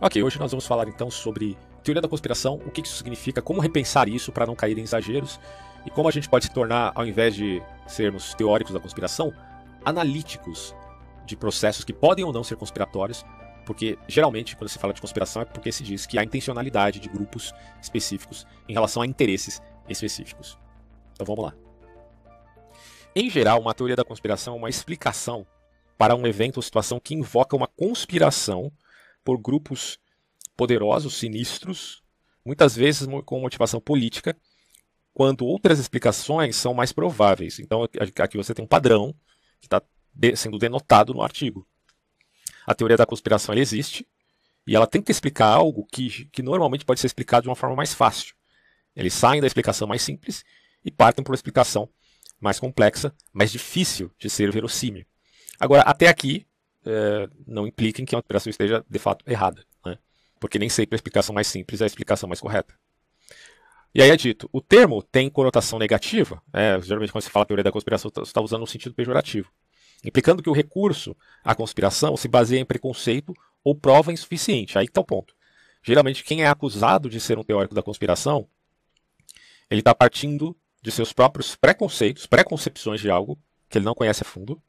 Ok, hoje nós vamos falar então sobre teoria da conspiração, o que isso significa, como repensar isso para não cair em exageros e como a gente pode se tornar, ao invés de sermos teóricos da conspiração, analíticos de processos que podem ou não ser conspiratórios, porque geralmente quando se fala de conspiração é porque se diz que há intencionalidade de grupos específicos em relação a interesses específicos. Então vamos lá. Em geral, uma teoria da conspiração é uma explicação para um evento ou situação que invoca uma conspiração por grupos poderosos, sinistros, muitas vezes com motivação política, quando outras explicações são mais prováveis. Então aqui você tem um padrão que está sendo denotado no artigo. A teoria da conspiração existe e ela tenta explicar algo que, que normalmente pode ser explicado de uma forma mais fácil. Eles saem da explicação mais simples e partem para uma explicação mais complexa, mais difícil de ser verossímil. Agora, até aqui, é, não impliquem que a operação esteja de fato errada, né? porque nem sempre a explicação mais simples é a explicação mais correta. E aí é dito, o termo tem conotação negativa, é, geralmente quando se fala teoria da conspiração, você está usando um sentido pejorativo, implicando que o recurso à conspiração se baseia em preconceito ou prova insuficiente. Aí está o ponto. Geralmente, quem é acusado de ser um teórico da conspiração, ele está partindo de seus próprios preconceitos, preconcepções de algo que ele não conhece a fundo,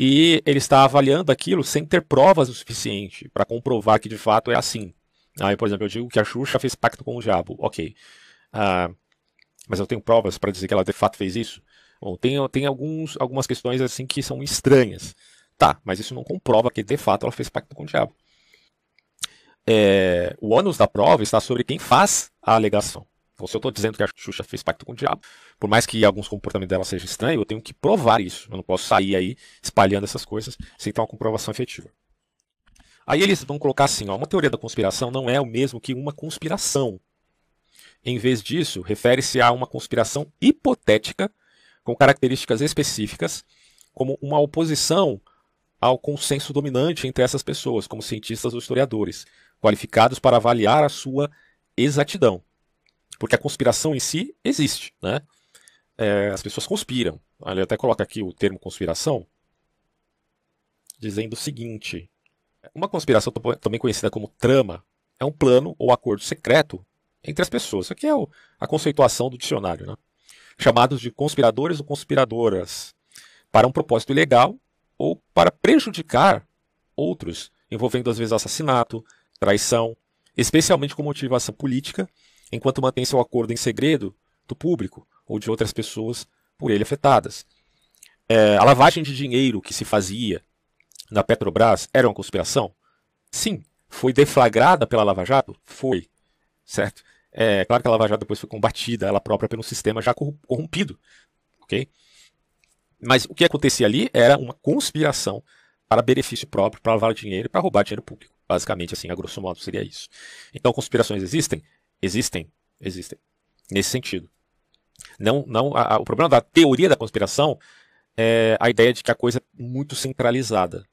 e ele está avaliando aquilo sem ter provas o suficiente para comprovar que de fato é assim. Aí, por exemplo, eu digo que a Xuxa fez pacto com o diabo. Ok. Uh, mas eu tenho provas para dizer que ela de fato fez isso? Bom, tem, tem alguns, algumas questões assim que são estranhas. Tá, mas isso não comprova que de fato ela fez pacto com o diabo. É, o ônus da prova está sobre quem faz a alegação. Então, se eu estou dizendo que a Xuxa fez pacto com o diabo, por mais que alguns comportamentos dela sejam estranhos, eu tenho que provar isso. Eu não posso sair aí espalhando essas coisas sem ter uma comprovação efetiva. Aí eles vão colocar assim: ó, uma teoria da conspiração não é o mesmo que uma conspiração. Em vez disso, refere-se a uma conspiração hipotética com características específicas, como uma oposição ao consenso dominante entre essas pessoas, como cientistas ou historiadores, qualificados para avaliar a sua exatidão. Porque a conspiração em si existe, né? É, as pessoas conspiram. Ele até coloca aqui o termo conspiração, dizendo o seguinte: uma conspiração também conhecida como trama é um plano ou acordo secreto entre as pessoas. Isso aqui é a conceituação do dicionário, né? chamados de conspiradores ou conspiradoras, para um propósito ilegal ou para prejudicar outros, envolvendo às vezes assassinato, traição, especialmente com motivação política enquanto mantém seu acordo em segredo do público ou de outras pessoas por ele afetadas. É, a lavagem de dinheiro que se fazia na Petrobras era uma conspiração? Sim. Foi deflagrada pela Lava Jato? Foi. Certo? É claro que a Lava Jato depois foi combatida, ela própria, pelo sistema já corrompido. Ok? Mas o que acontecia ali era uma conspiração para benefício próprio, para lavar dinheiro e para roubar dinheiro público. Basicamente, assim, a grosso modo, seria isso. Então, conspirações existem? Existem, existem. Nesse sentido. Não, não, a, a, o problema da teoria da conspiração é a ideia de que a coisa é muito centralizada.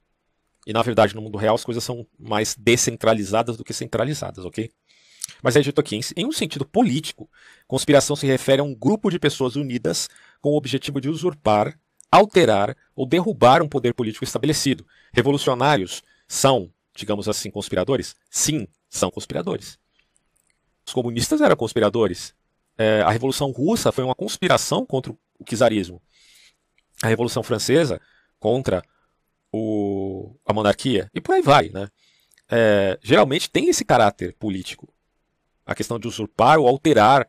E na verdade, no mundo real, as coisas são mais descentralizadas do que centralizadas, ok? Mas é dito aqui, em um sentido político, conspiração se refere a um grupo de pessoas unidas com o objetivo de usurpar, alterar ou derrubar um poder político estabelecido. Revolucionários são, digamos assim, conspiradores? Sim, são conspiradores. Os comunistas eram conspiradores. É, a Revolução Russa foi uma conspiração contra o czarismo. A Revolução Francesa contra o, a monarquia. E por aí vai. Né? É, geralmente tem esse caráter político. A questão de usurpar ou alterar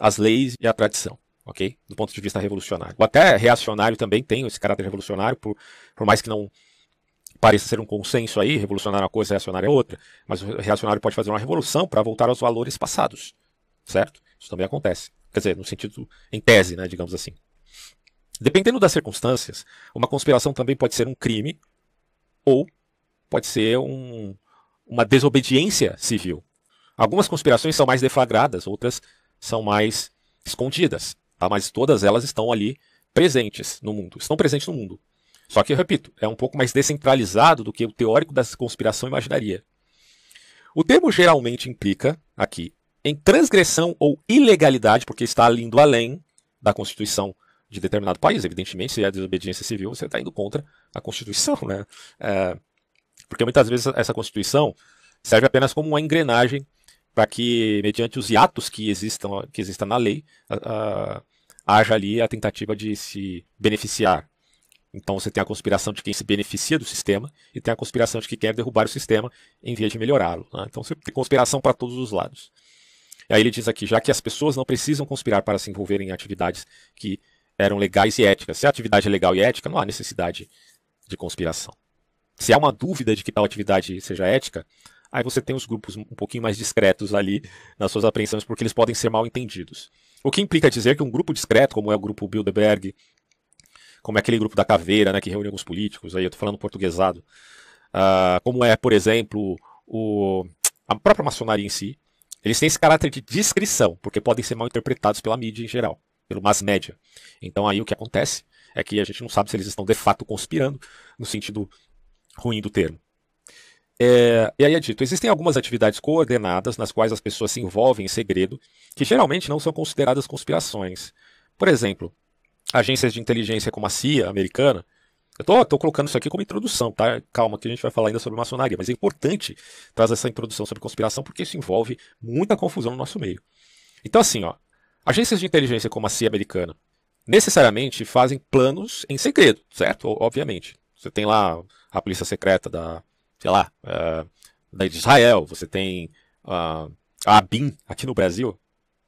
as leis e a tradição. ok? Do ponto de vista revolucionário. Ou até reacionário também tem esse caráter revolucionário, por, por mais que não pareça ser um consenso aí, revolucionário é uma coisa, reacionário é outra, mas o reacionário pode fazer uma revolução para voltar aos valores passados, certo? Isso também acontece. Quer dizer, no sentido, em tese, né, digamos assim. Dependendo das circunstâncias, uma conspiração também pode ser um crime ou pode ser um, uma desobediência civil. Algumas conspirações são mais deflagradas, outras são mais escondidas, tá? mas todas elas estão ali presentes no mundo, estão presentes no mundo. Só que, eu repito, é um pouco mais descentralizado do que o teórico da conspiração imaginaria. O termo geralmente implica, aqui, em transgressão ou ilegalidade, porque está indo além da Constituição de determinado país. Evidentemente, se é desobediência civil, você está indo contra a Constituição. Né? É, porque muitas vezes essa Constituição serve apenas como uma engrenagem para que, mediante os hiatos que existam, que existam na lei, haja ali a tentativa de se beneficiar. Então você tem a conspiração de quem se beneficia do sistema e tem a conspiração de quem quer derrubar o sistema em vez de melhorá-lo. Né? Então você tem conspiração para todos os lados. E aí ele diz aqui, já que as pessoas não precisam conspirar para se envolverem em atividades que eram legais e éticas. Se a atividade é legal e ética, não há necessidade de conspiração. Se há uma dúvida de que tal atividade seja ética, aí você tem os grupos um pouquinho mais discretos ali nas suas apreensões, porque eles podem ser mal entendidos. O que implica dizer que um grupo discreto, como é o grupo Bilderberg, como é aquele grupo da caveira, né, que reúne alguns políticos, aí eu estou falando portuguesado, uh, como é, por exemplo, o, a própria maçonaria em si, eles têm esse caráter de discrição, porque podem ser mal interpretados pela mídia em geral, pelo mass média. Então aí o que acontece é que a gente não sabe se eles estão de fato conspirando, no sentido ruim do termo. É, e aí é dito, existem algumas atividades coordenadas nas quais as pessoas se envolvem em segredo, que geralmente não são consideradas conspirações. Por exemplo, agências de inteligência como a CIA americana, eu tô, tô colocando isso aqui como introdução, tá? Calma que a gente vai falar ainda sobre maçonaria, mas é importante trazer essa introdução sobre conspiração porque isso envolve muita confusão no nosso meio. Então assim, ó, agências de inteligência como a CIA americana necessariamente fazem planos em segredo, certo? Obviamente. Você tem lá a polícia secreta da sei lá, uh, da Israel, você tem uh, a ABIN aqui no Brasil.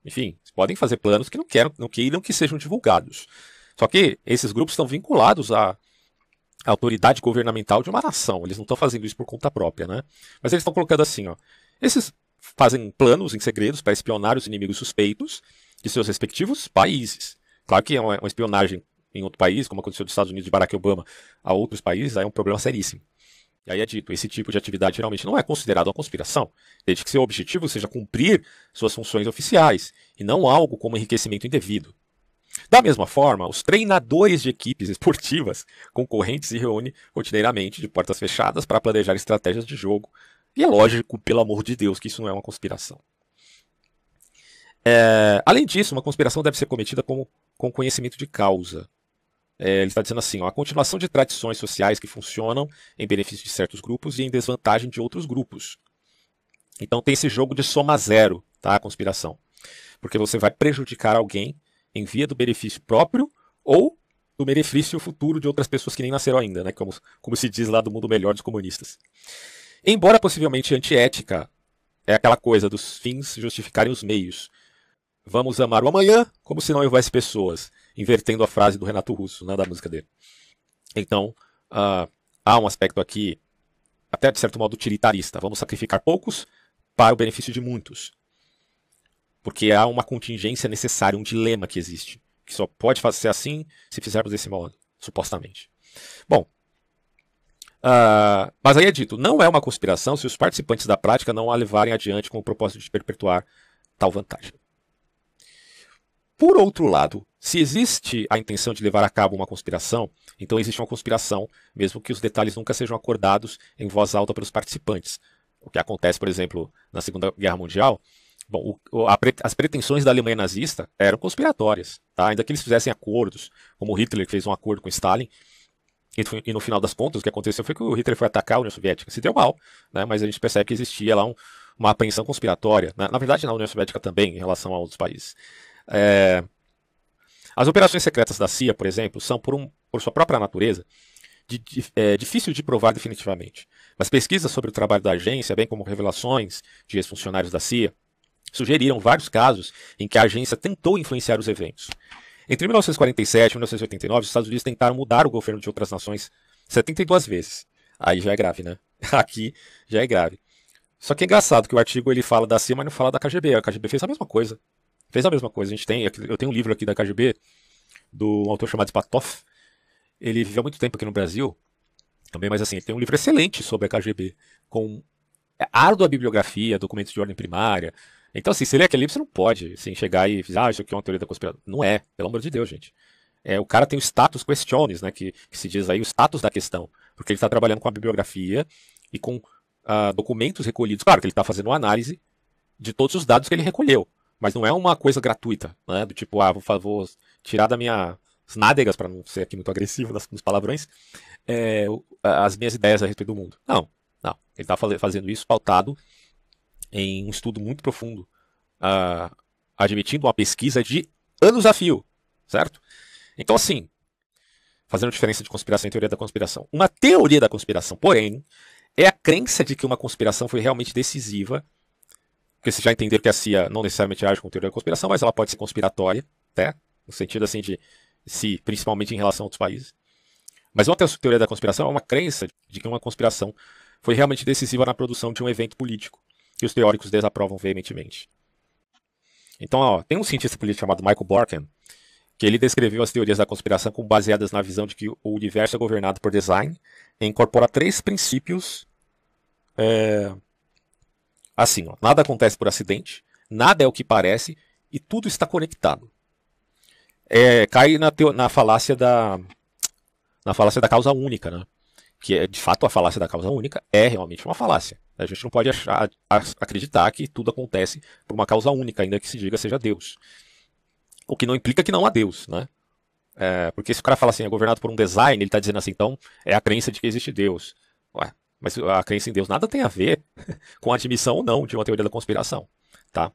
Enfim, podem fazer planos que não queiram, não queiram que sejam divulgados. Só que esses grupos estão vinculados à autoridade governamental de uma nação. Eles não estão fazendo isso por conta própria, né? Mas eles estão colocando assim, ó. Esses fazem planos em segredos para espionar os inimigos suspeitos de seus respectivos países. Claro que é uma, uma espionagem em outro país, como aconteceu dos Estados Unidos de Barack Obama a outros países, aí é um problema seríssimo. E aí é dito, esse tipo de atividade geralmente não é considerado uma conspiração, desde que seu objetivo seja cumprir suas funções oficiais, e não algo como enriquecimento indevido. Da mesma forma, os treinadores de equipes esportivas concorrentes se reúnem rotineiramente de portas fechadas para planejar estratégias de jogo. E é lógico, pelo amor de Deus, que isso não é uma conspiração. É, além disso, uma conspiração deve ser cometida com, com conhecimento de causa. É, ele está dizendo assim: ó, a continuação de tradições sociais que funcionam em benefício de certos grupos e em desvantagem de outros grupos. Então tem esse jogo de soma zero, tá? A conspiração. Porque você vai prejudicar alguém em via do benefício próprio ou do benefício futuro de outras pessoas que nem nasceram ainda, né? Como, como se diz lá do mundo melhor dos comunistas. Embora possivelmente antiética, é aquela coisa dos fins justificarem os meios. Vamos amar o amanhã como se não houvesse pessoas invertendo a frase do Renato Russo, né, da música dele. Então, uh, há um aspecto aqui, até de certo modo, utilitarista. Vamos sacrificar poucos para o benefício de muitos. Porque há uma contingência necessária, um dilema que existe. Que só pode ser assim se fizermos desse modo, supostamente. Bom, uh, mas aí é dito, não é uma conspiração se os participantes da prática não a levarem adiante com o propósito de perpetuar tal vantagem. Por outro lado, se existe a intenção de levar a cabo uma conspiração, então existe uma conspiração, mesmo que os detalhes nunca sejam acordados em voz alta pelos participantes. O que acontece, por exemplo, na Segunda Guerra Mundial, bom, o, a, as pretensões da Alemanha nazista eram conspiratórias, tá? ainda que eles fizessem acordos, como Hitler fez um acordo com Stalin, e, no final das contas o que aconteceu foi que o Hitler foi atacar a União Soviética. Se deu mal, né? mas a gente percebe que existia lá um, uma apreensão conspiratória. Na, na verdade, na União Soviética também, em relação a outros países. É... As operações secretas da CIA, por exemplo, são, por, um, por sua própria natureza, de, de, é, difícil de provar definitivamente. Mas pesquisas sobre o trabalho da agência, bem como revelações de ex-funcionários da CIA, sugeriram vários casos em que a agência tentou influenciar os eventos. Entre 1947 e 1989, os Estados Unidos tentaram mudar o governo de outras nações 72 vezes. Aí já é grave, né? Aqui já é grave. Só que é engraçado que o artigo ele fala da CIA, mas não fala da KGB. A KGB fez a mesma coisa fez a mesma coisa. A gente tem, eu tenho um livro aqui da KGB, do autor chamado Spatov. Ele viveu muito tempo aqui no Brasil, também, mas assim, ele tem um livro excelente sobre a KGB, com árdua bibliografia, documentos de ordem primária. Então, assim, se ler aquele livro, você não pode assim, chegar e dizer, ah, isso aqui é uma teoria da conspiração. Não é, pelo amor de Deus, gente. É, o cara tem o status questiones, né, que, que se diz aí, o status da questão. Porque ele está trabalhando com a bibliografia e com uh, documentos recolhidos. Claro que ele está fazendo uma análise de todos os dados que ele recolheu. Mas não é uma coisa gratuita, né? Do tipo, ah, vou, vou tirar da minha nádegas, para não ser aqui muito agressivo nos palavrões, é, as minhas ideias a respeito do mundo. Não. Não, ele está fazendo isso pautado em um estudo muito profundo, uh, admitindo uma pesquisa de anos a fio, certo? Então, assim, fazendo diferença de conspiração e teoria da conspiração. Uma teoria da conspiração, porém, é a crença de que uma conspiração foi realmente decisiva. Porque vocês já entenderam que a CIA não necessariamente age com teoria da conspiração, mas ela pode ser conspiratória, né? no sentido assim de se, principalmente em relação a outros países. Mas uma teoria da conspiração é uma crença de que uma conspiração foi realmente decisiva na produção de um evento político, que os teóricos desaprovam veementemente. Então, ó, tem um cientista político chamado Michael Borken, que ele descreveu as teorias da conspiração como baseadas na visão de que o universo é governado por design e incorpora três princípios. É, assim, ó, nada acontece por acidente, nada é o que parece e tudo está conectado. É, cai na, teo, na falácia da na falácia da causa única, né? Que é de fato a falácia da causa única é realmente uma falácia. A gente não pode achar, acreditar que tudo acontece por uma causa única, ainda que se diga seja Deus. O que não implica que não há Deus, né? É, porque se o cara fala assim, é governado por um design, ele está dizendo assim, então é a crença de que existe Deus. Ué, mas a crença em Deus nada tem a ver com a admissão ou não de uma teoria da conspiração. Tá?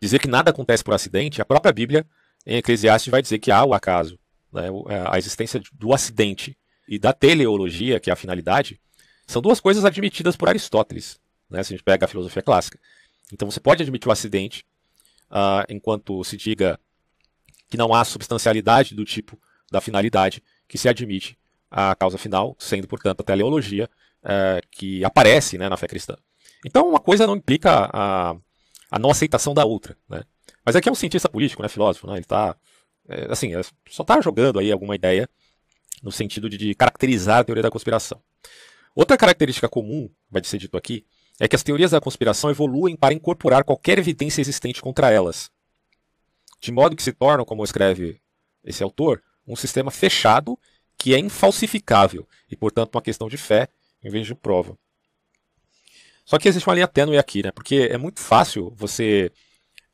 Dizer que nada acontece por acidente, a própria Bíblia, em Eclesiastes, vai dizer que há o acaso. Né? É, a existência do acidente e da teleologia, que é a finalidade, são duas coisas admitidas por Aristóteles, né? se a gente pega a filosofia clássica. Então você pode admitir o acidente uh, enquanto se diga que não há substancialidade do tipo da finalidade que se admite a causa final, sendo, portanto, a teleologia uh, que aparece né, na fé cristã. Então, uma coisa não implica a, a não aceitação da outra. Né? Mas aqui é um cientista político, né, filósofo, né? ele está, é, assim, é, só está jogando aí alguma ideia no sentido de, de caracterizar a teoria da conspiração. Outra característica comum, vai ser dito aqui, é que as teorias da conspiração evoluem para incorporar qualquer evidência existente contra elas, de modo que se tornam, como escreve esse autor, um sistema fechado que é infalsificável e, portanto, uma questão de fé em vez de prova. Só que existe uma linha tênue aqui, né? Porque é muito fácil você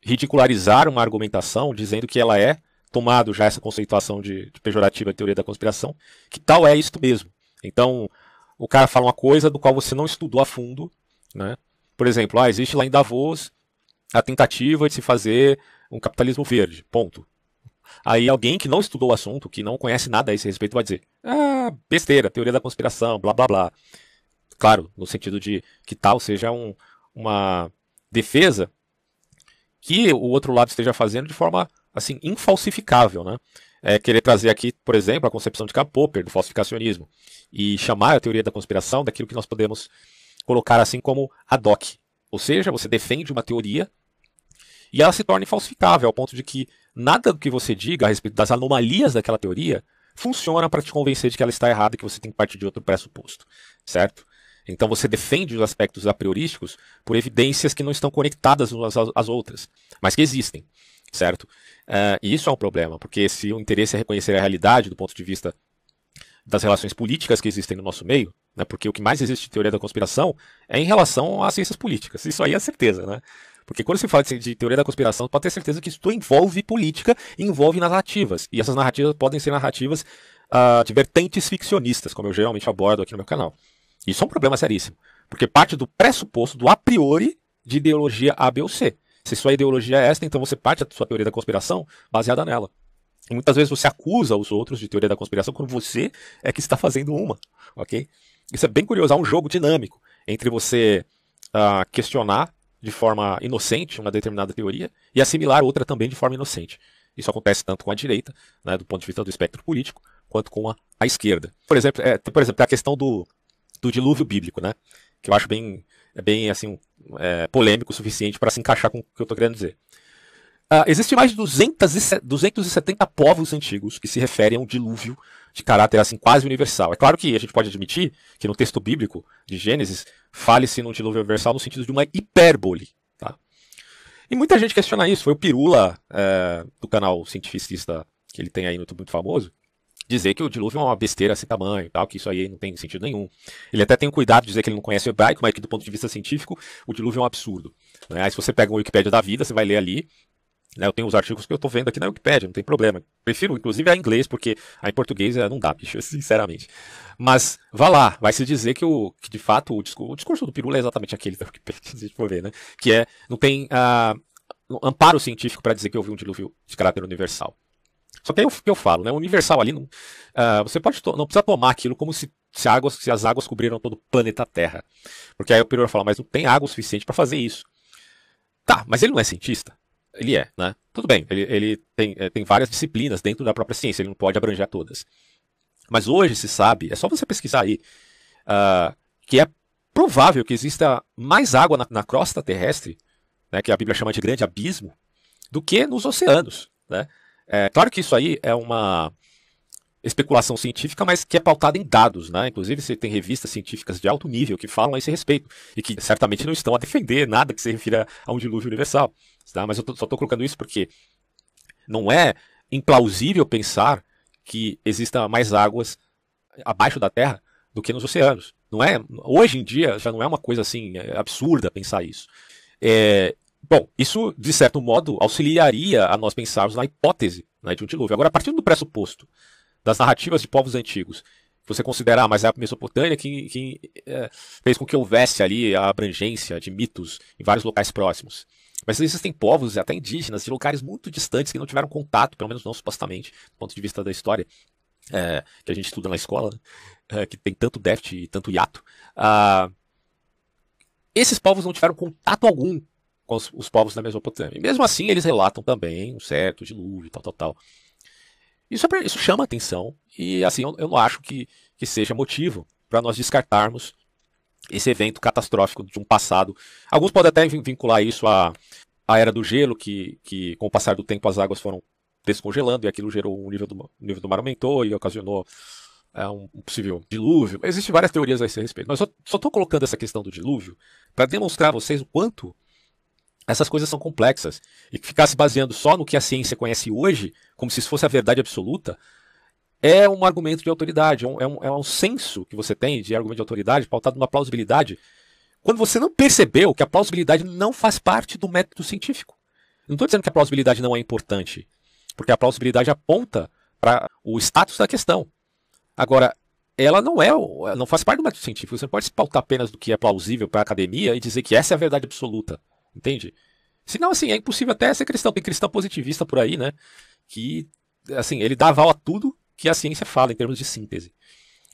ridicularizar uma argumentação dizendo que ela é, tomado já essa conceituação de, de pejorativa teoria da conspiração, que tal é isto mesmo. Então, o cara fala uma coisa do qual você não estudou a fundo, né? Por exemplo, ah, existe lá em Davos a tentativa de se fazer um capitalismo verde, ponto. Aí alguém que não estudou o assunto, que não conhece nada a esse respeito, vai dizer: ah, besteira, teoria da conspiração, blá blá blá. Claro, no sentido de que tal seja um, uma defesa que o outro lado esteja fazendo de forma assim infalsificável, né? É querer trazer aqui, por exemplo, a concepção de Karl Popper do falsificacionismo e chamar a teoria da conspiração daquilo que nós podemos colocar assim como ad hoc. Ou seja, você defende uma teoria e ela se torna falsificável, ao ponto de que nada do que você diga a respeito das anomalias daquela teoria funciona para te convencer de que ela está errada e que você tem que partir de outro pressuposto, certo? Então você defende os aspectos a priorísticos por evidências que não estão conectadas umas às outras, mas que existem, certo? Uh, e isso é um problema, porque se o interesse é reconhecer a realidade do ponto de vista das relações políticas que existem no nosso meio, né, porque o que mais existe de teoria da conspiração é em relação às ciências políticas. Isso aí é certeza, né? Porque quando se fala de, teoria da conspiração, pode ter certeza que isso envolve política envolve narrativas. E essas narrativas podem ser narrativas uh, de vertentes ficcionistas, como eu geralmente abordo aqui no meu canal. Isso é um problema seríssimo. Porque parte do pressuposto, do a priori, de ideologia A, B ou C. Se sua ideologia é esta, então você parte da sua teoria da conspiração baseada nela. E muitas vezes você acusa os outros de teoria da conspiração quando você é que está fazendo uma, ok? Isso é bem curioso, há um jogo dinâmico entre você uh, questionar de forma inocente uma determinada teoria e assimilar outra também de forma inocente. Isso acontece tanto com a direita, né, do ponto de vista do espectro político, quanto com a, a esquerda. Por exemplo, é, por exemplo, a questão do, do dilúvio bíblico, né, que eu acho bem, é bem assim, é, polêmico o suficiente para se encaixar com o que eu estou querendo dizer. Uh, Existem mais de 200 270 povos antigos que se referem a um dilúvio de caráter assim quase universal. É claro que a gente pode admitir que no texto bíblico de Gênesis fale-se num dilúvio universal no sentido de uma hipérbole. Tá? E muita gente questiona isso. Foi o Pirula, é, do canal cientificista que ele tem aí no YouTube muito famoso, dizer que o dilúvio é uma besteira sem tamanho, tal, que isso aí não tem sentido nenhum. Ele até tem cuidado de dizer que ele não conhece o hebraico, mas que do ponto de vista científico, o dilúvio é um absurdo. Né? Aí se você pega o Wikipédia da vida, você vai ler ali Né, eu tenho os artigos que eu estou vendo aqui na Wikipedia, não tem problema. Prefiro, inclusive, a inglês, porque a em português é, não dá, bicho, sinceramente. Mas vá lá, vai se dizer que, o, que de fato o discurso, o discurso do Pirula é exatamente aquele da Wikipedia, se a gente for ver, né? Que é, não tem uh, amparo científico para dizer que houve um dilúvio de caráter universal. Só que aí o que eu falo, né? O universal ali, não, uh, você pode não precisa tomar aquilo como se, se, águas, se as águas cobriram todo o planeta Terra. Porque aí o Pirula fala, mas não tem água suficiente para fazer isso. Tá, mas ele não é cientista. Ele é, né? Tudo bem, ele, ele tem, é, tem várias disciplinas dentro da própria ciência, ele não pode abranger todas. Mas hoje se sabe, é só você pesquisar aí, uh, que é provável que exista mais água na, na crosta terrestre, né, que a Bíblia chama de grande abismo, do que nos oceanos. Né? É, claro que isso aí é uma especulação científica, mas que é pautada em dados. Né? Inclusive, você tem revistas científicas de alto nível que falam a esse respeito e que certamente não estão a defender nada que se refira a um dilúvio universal. Tá? Mas eu tô, só estou colocando isso porque não é implausível pensar que exista mais águas abaixo da Terra do que nos oceanos. Não é? Hoje em dia já não é uma coisa assim é absurda pensar isso. É, bom, isso de certo modo auxiliaria a nós pensarmos na hipótese né, de um dilúvio. Agora, a partir do pressuposto das narrativas de povos antigos, você considerar ah, mas é a Mesopotâmia que, que é, fez com que houvesse ali a abrangência de mitos em vários locais próximos. Mas existem povos, até indígenas, de lugares muito distantes que não tiveram contato, pelo menos não supostamente, do ponto de vista da história, é, que a gente estuda na escola, né? é, que tem tanto déficit e tanto hiato. Ah, esses povos não tiveram contato algum com os, os, povos da Mesopotâmia. E mesmo assim, eles relatam também um certo dilúvio, tal, tal, tal. Isso, é, isso chama atenção e assim eu, eu não acho que, que seja motivo para nós descartarmos esse evento catastrófico de um passado. Alguns podem até vincular isso à, à era do gelo, que, que com o passar do tempo as águas foram descongelando e aquilo gerou um nível do, o nível do mar aumentou e ocasionou é, um, um, possível dilúvio. Existem várias teorias a esse respeito. Mas só estou colocando essa questão do dilúvio para demonstrar a vocês o quanto essas coisas são complexas. E que ficar se baseando só no que a ciência conhece hoje, como se isso fosse a verdade absoluta, é um argumento de autoridade, é um, é um, é um senso que você tem de argumento de autoridade pautado numa plausibilidade, quando você não percebeu que a plausibilidade não faz parte do método científico. Não estou dizendo que a plausibilidade não é importante, porque a plausibilidade aponta para o status da questão. Agora, ela não é, não faz parte do método científico. Você não pode se pautar apenas do que é plausível para a academia e dizer que essa é a verdade absoluta, entende? Senão, assim, é impossível até ser cristão. Tem cristão positivista por aí, né? Que, assim, ele dá aval a tudo que a ciência fala em termos de síntese.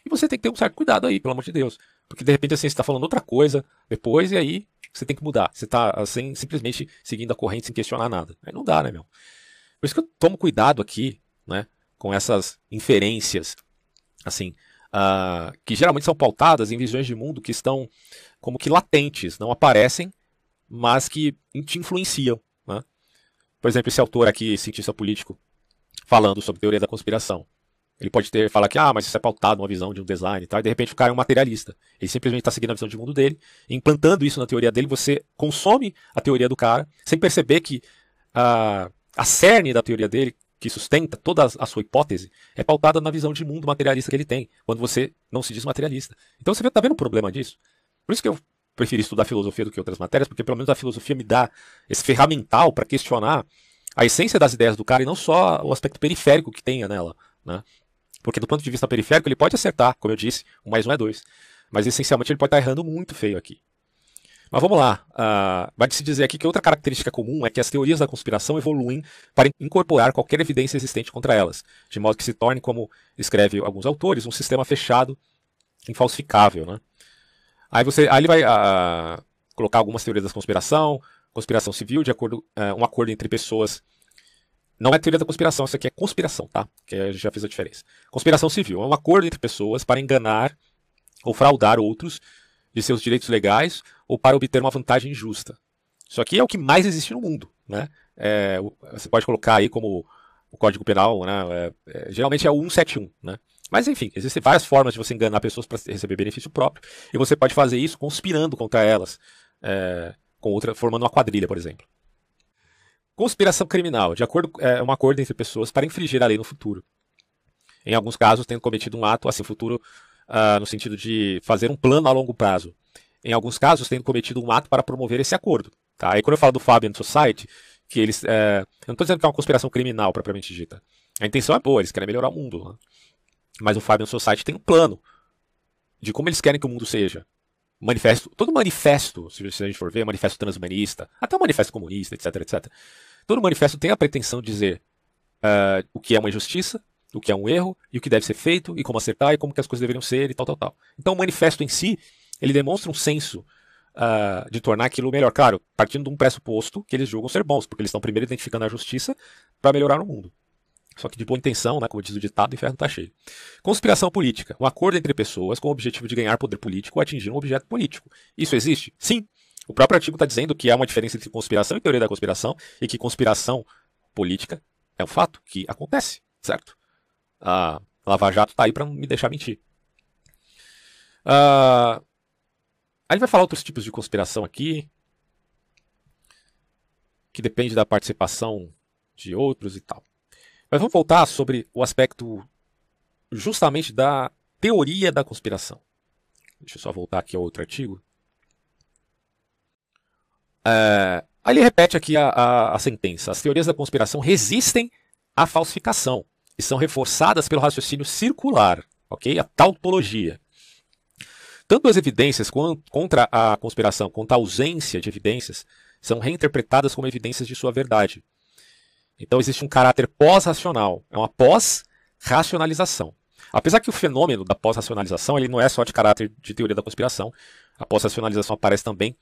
E você tem que ter um certo cuidado aí, pelo amor de Deus. Porque de repente a ciência está falando outra coisa depois e aí você tem que mudar. Você está assim, simplesmente seguindo a corrente sem questionar nada. Aí não dá, né, meu? Por isso que eu tomo cuidado aqui, né, com essas inferências, assim, uh, que geralmente são pautadas em visões de mundo que estão como que latentes, não aparecem, mas que te influenciam. Né? Por exemplo, esse autor aqui, cientista político, falando sobre teoria da conspiração. Ele pode ter falar que, ah, mas isso é pautado numa visão de um design e tal, e de repente o cara é um materialista. Ele simplesmente está seguindo a visão de mundo dele, implantando isso na teoria dele, você consome a teoria do cara, sem perceber que a, a cerne da teoria dele, que sustenta toda a sua hipótese, é pautada na visão de mundo materialista que ele tem, quando você não se diz materialista. Então você está vendo o problema disso? Por isso que eu prefiro estudar filosofia do que outras matérias, porque pelo menos a filosofia me dá esse ferramental para questionar a essência das ideias do cara e não só o aspecto periférico que tenha nela. Né? Porque do ponto de vista periférico ele pode acertar, como eu disse, um mais um é dois. Mas essencialmente ele pode estar errando muito feio aqui. Mas vamos lá. Uh, vai se dizer aqui que outra característica comum é que as teorias da conspiração evoluem para incorporar qualquer evidência existente contra elas, de modo que se torne, como escreve alguns autores, um sistema fechado, infalsificável. Né? Aí, você, aí ele vai uh, colocar algumas teorias da conspiração, conspiração civil, de acordo, uh, um acordo entre pessoas não é teoria da conspiração, isso aqui é conspiração, tá? Que a gente já fez a diferença. Conspiração civil é um acordo entre pessoas para enganar ou fraudar outros de seus direitos legais ou para obter uma vantagem injusta. Isso aqui é o que mais existe no mundo, né? É, você pode colocar aí como o Código Penal, né? É, é, geralmente é o 171, né? Mas enfim, existem várias formas de você enganar pessoas para receber benefício próprio e você pode fazer isso conspirando contra elas, é, com outra, formando uma quadrilha, por exemplo. Conspiração criminal, de acordo, é um acordo entre pessoas para infringir a lei no futuro. Em alguns casos, tendo cometido um ato, assim, futuro, uh, no sentido de fazer um plano a longo prazo. Em alguns casos, tendo cometido um ato para promover esse acordo. Tá? Aí quando eu falo do Fabian Society, que eles. É, eu não estou dizendo que é uma conspiração criminal propriamente dita. A intenção é boa, eles querem melhorar o mundo. Né? Mas o Fabian Society tem um plano de como eles querem que o mundo seja. Manifesto, todo manifesto, se a gente for ver, manifesto transhumanista, até o manifesto comunista, etc, etc. Todo manifesto tem a pretensão de dizer uh, o que é uma injustiça, o que é um erro, e o que deve ser feito, e como acertar, e como que as coisas deveriam ser, e tal, tal, tal. Então o manifesto em si, ele demonstra um senso uh, de tornar aquilo melhor. Claro, partindo de um pressuposto que eles julgam ser bons, porque eles estão primeiro identificando a justiça para melhorar o mundo. Só que de boa intenção, né, como diz o ditado, o inferno está cheio. Conspiração política. Um acordo entre pessoas com o objetivo de ganhar poder político ou atingir um objeto político. Isso existe? Sim. O próprio artigo está dizendo que há uma diferença entre conspiração e teoria da conspiração e que conspiração política é um fato que acontece, certo? A Lava Jato está aí para não me deixar mentir. Uh, a gente vai falar outros tipos de conspiração aqui, que depende da participação de outros e tal. Mas vamos voltar sobre o aspecto justamente da teoria da conspiração. Deixa eu só voltar aqui ao outro artigo. É, aí ele repete aqui a, a, a sentença. As teorias da conspiração resistem à falsificação e são reforçadas pelo raciocínio circular, ok? A tautologia. Tanto as evidências contra a conspiração quanto a ausência de evidências são reinterpretadas como evidências de sua verdade. Então existe um caráter pós-racional, é uma pós-racionalização. Apesar que o fenômeno da pós-racionalização ele não é só de caráter de teoria da conspiração, a pós-racionalização aparece também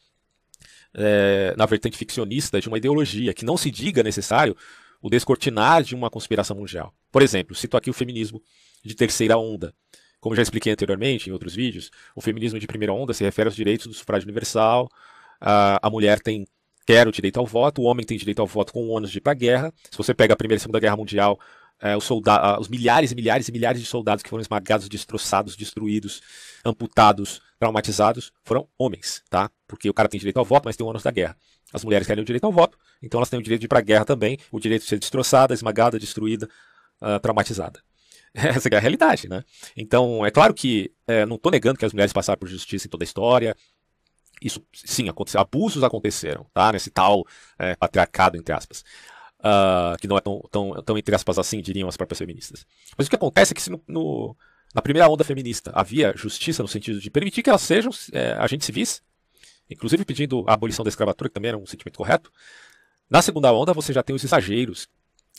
é, na vertente ficcionista de uma ideologia que não se diga necessário o descortinar de uma conspiração mundial. Por exemplo, cito aqui o feminismo de terceira onda. Como já expliquei anteriormente em outros vídeos, o feminismo de primeira onda se refere aos direitos do sufrágio universal, a, a mulher tem quer o direito ao voto, o homem tem direito ao voto com o ônus de ir para a guerra. Se você pega a Primeira e Segunda Guerra Mundial, é, os, os, milhares e milhares e milhares de soldados que foram esmagados, destroçados, destruídos, amputados, traumatizados, foram homens, tá? Porque o cara tem direito ao voto, mas tem o ônus da guerra. As mulheres querem o direito ao voto, então elas têm o direito de ir para a guerra também, o direito de ser destroçada, esmagada, destruída, uh, traumatizada. Essa é a realidade, né? Então, é claro que é, não estou negando que as mulheres passaram por justiça em toda a história, isso sim aconteceu, abusos aconteceram, tá? Nesse tal é, patriarcado, entre aspas. Uh, que não é tão, tão, tão, entre aspas, assim, diriam as próprias feministas. Mas o que acontece é que se no, no, na primeira onda feminista havia justiça no sentido de permitir que elas sejam é, agentes civis, inclusive pedindo a abolição da escravatura, que também era um sentimento correto, na segunda onda você já tem os exageros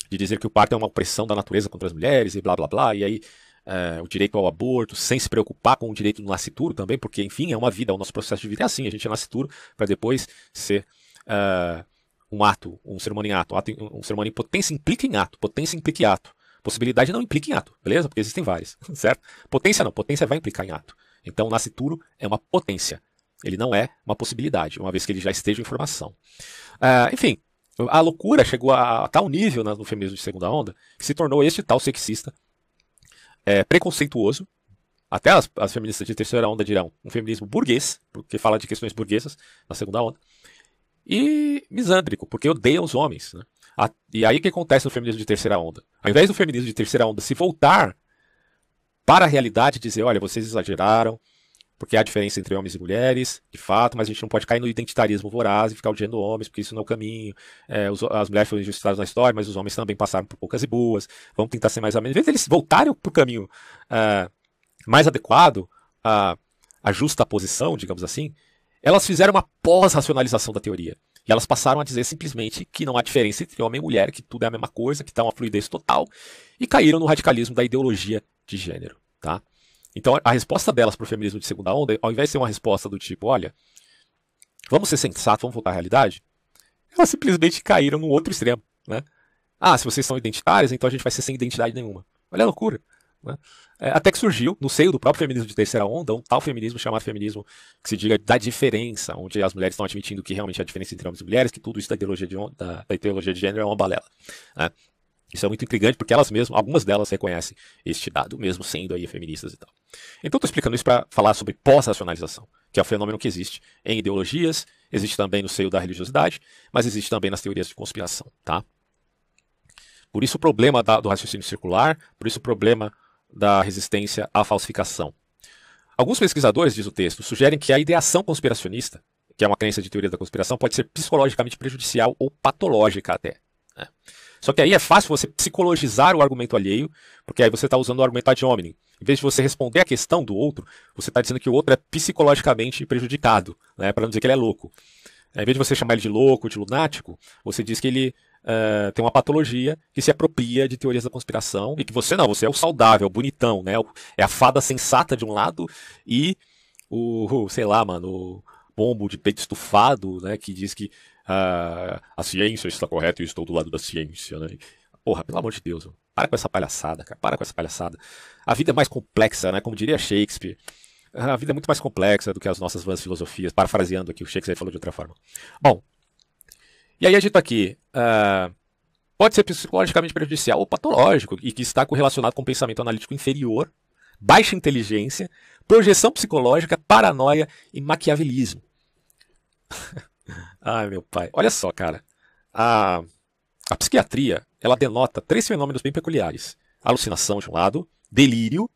de dizer que o parto é uma opressão da natureza contra as mulheres e blá blá blá, e aí é, o direito ao aborto, sem se preocupar com o direito do nascituro também, porque, enfim, é uma vida, o nosso processo de vida é assim, a gente é nascituro para depois ser uh, um ato, um ser humano em ato. Um ser humano em potência implica em ato, potência implica em ato. Possibilidade não implica em ato, beleza? Porque existem várias, certo? Potência não, potência vai implicar em ato. Então, o nascituro é uma potência. Ele não é uma possibilidade, uma vez que ele já esteja em formação. Uh, enfim, a loucura chegou a, a tal nível no feminismo de segunda onda que se tornou este tal sexista é, preconceituoso. Até as, as, feministas de terceira onda dirão um feminismo burguês, porque fala de questões burguesas na segunda onda. E misândrico, porque odeia os homens. Né? A, e aí o que acontece no feminismo de terceira onda? Ao invés do feminismo de terceira onda se voltar para a realidade e dizer, olha, vocês exageraram, porque há diferença entre homens e mulheres, de fato, mas a gente não pode cair no identitarismo voraz e ficar odiando homens, porque isso não é o caminho. É, os, as mulheres foram injustiçadas na história, mas os homens também passaram por poucas e boas. Vamos tentar ser mais amigos. Em vez deles voltarem para o caminho uh, mais adequado, a, a justa posição, digamos assim, elas fizeram uma pós-racionalização da teoria. E elas passaram a dizer simplesmente que não há diferença entre homem e mulher, que tudo é a mesma coisa, que está uma fluidez total, e caíram no radicalismo da ideologia de gênero. Tá? Então a resposta delas para o feminismo de segunda onda, ao invés de ser uma resposta do tipo, olha, vamos ser sensatos, vamos voltar à realidade, elas simplesmente caíram no outro extremo. Né? Ah, se vocês são identitários, então a gente vai ser sem identidade nenhuma. Olha a loucura. Né? É, até que surgiu, no seio do próprio feminismo de terceira onda, um tal feminismo chamado feminismo que se diga da diferença, onde as mulheres estão admitindo que realmente há diferença entre homens e mulheres, que tudo isso da ideologia de, da, da ideologia de gênero é uma balela. Né? Isso é muito intrigante porque elas mesmas, algumas delas reconhecem este dado, mesmo sendo aí feministas e tal. Então estou explicando isso para falar sobre pós-racionalização, que é um fenômeno que existe em ideologias, existe também no seio da religiosidade, mas existe também nas teorias de conspiração, tá? Por isso o problema da, do raciocínio circular, por isso o problema da resistência à falsificação. Alguns pesquisadores, diz o texto, sugerem que a ideação conspiracionista, que é uma crença de teoria da conspiração, pode ser psicologicamente prejudicial ou patológica até. Né? Só que aí é fácil você psicologizar o argumento alheio, porque aí você está usando o argumento ad hominem. Em vez de você responder a questão do outro, você está dizendo que o outro é psicologicamente prejudicado, né, para não dizer que ele é louco. Em vez de você chamar ele de louco, de lunático, você diz que ele uh, tem uma patologia que se apropria de teorias da conspiração e que você não, você é o saudável, o bonitão, né? É a fada sensata de um lado e o, sei lá, mano, o bombo de peito estufado, né? Que diz que uh, a ciência está correta e eu estou do lado da ciência, né? Porra, pelo amor de Deus, para com essa palhaçada, cara, para com essa palhaçada. A vida é mais complexa, né? Como diria Shakespeare. A vida é muito mais complexa do que as nossas vãs filosofias, parafraseando aqui o Shakespeare falou de outra forma. Bom, e aí a gente tá aqui. Uh, pode ser psicologicamente prejudicial ou patológico, e que está correlacionado com pensamento analítico inferior, baixa inteligência, projeção psicológica, paranoia e maquiavelismo. Ai, meu pai. Olha só, cara. A, a psiquiatria, ela denota três fenômenos bem peculiares. Alucinação, de um lado, delírio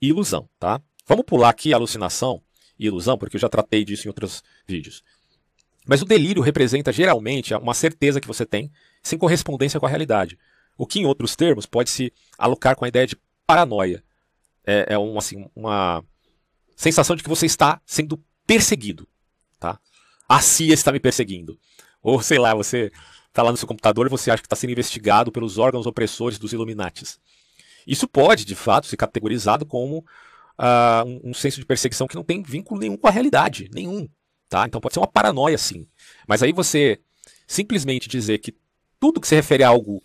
e ilusão, tá? Vamos pular aqui alucinação e ilusão, porque eu já tratei disso em outros vídeos. Mas o delírio representa geralmente uma certeza que você tem sem correspondência com a realidade. O que, em outros termos, pode se alocar com a ideia de paranoia. É, é um, assim, uma sensação de que você está sendo perseguido. Tá? A CIA está me perseguindo. Ou, sei lá, você está lá no seu computador e você acha que está sendo investigado pelos órgãos opressores dos Illuminates. Isso pode, de fato, ser categorizado como uh, um, um, senso de perseguição que não tem vínculo nenhum com a realidade. Nenhum. Tá? Então pode ser uma paranoia, sim. Mas aí você simplesmente dizer que tudo que se refere a algo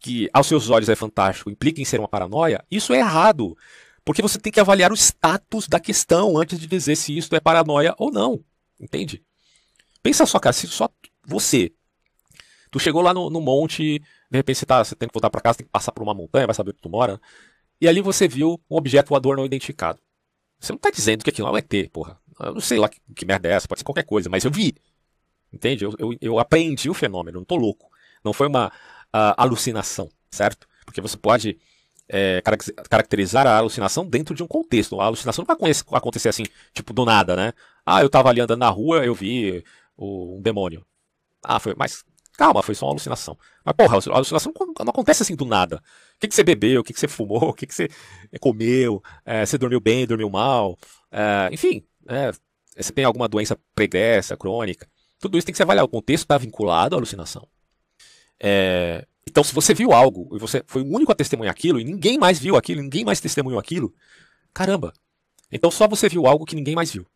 que aos seus olhos é fantástico implica em ser uma paranoia, isso é errado. Porque você tem que avaliar o status da questão antes de dizer se isso é paranoia ou não. Entende? Pensa só, cara, se só você. Tu chegou lá no, no monte, de repente você, tá, você tem que voltar para casa, tem que passar por uma montanha, vai saber onde tu mora. E ali você viu um objeto voador não identificado. Você não tá dizendo que aquilo é um ET, porra. Eu não sei lá que, que merda é essa, pode ser qualquer coisa, mas eu vi. Entende? Eu, eu, eu aprendi o fenômeno, não tô louco. Não foi uma uh, alucinação, certo? Porque você pode é, caracterizar a alucinação dentro de um contexto. A alucinação não vai acontecer assim, tipo, do nada, né? Ah, eu tava ali andando na rua, eu vi um demônio. Ah, foi. Mas calma, foi só uma alucinação. Mas, porra, a alucinação não acontece assim do nada. O que, que você bebeu, o que, que você fumou, o que, que você comeu, é, você dormiu bem, dormiu mal, é, enfim, é, você tem alguma doença pregressa, crônica. Tudo isso tem que ser avaliado. O contexto está vinculado à alucinação. É, então, se você viu algo e você foi o único a testemunhar aquilo e ninguém mais viu aquilo, ninguém mais testemunhou aquilo, caramba. Então só você viu algo que ninguém mais viu.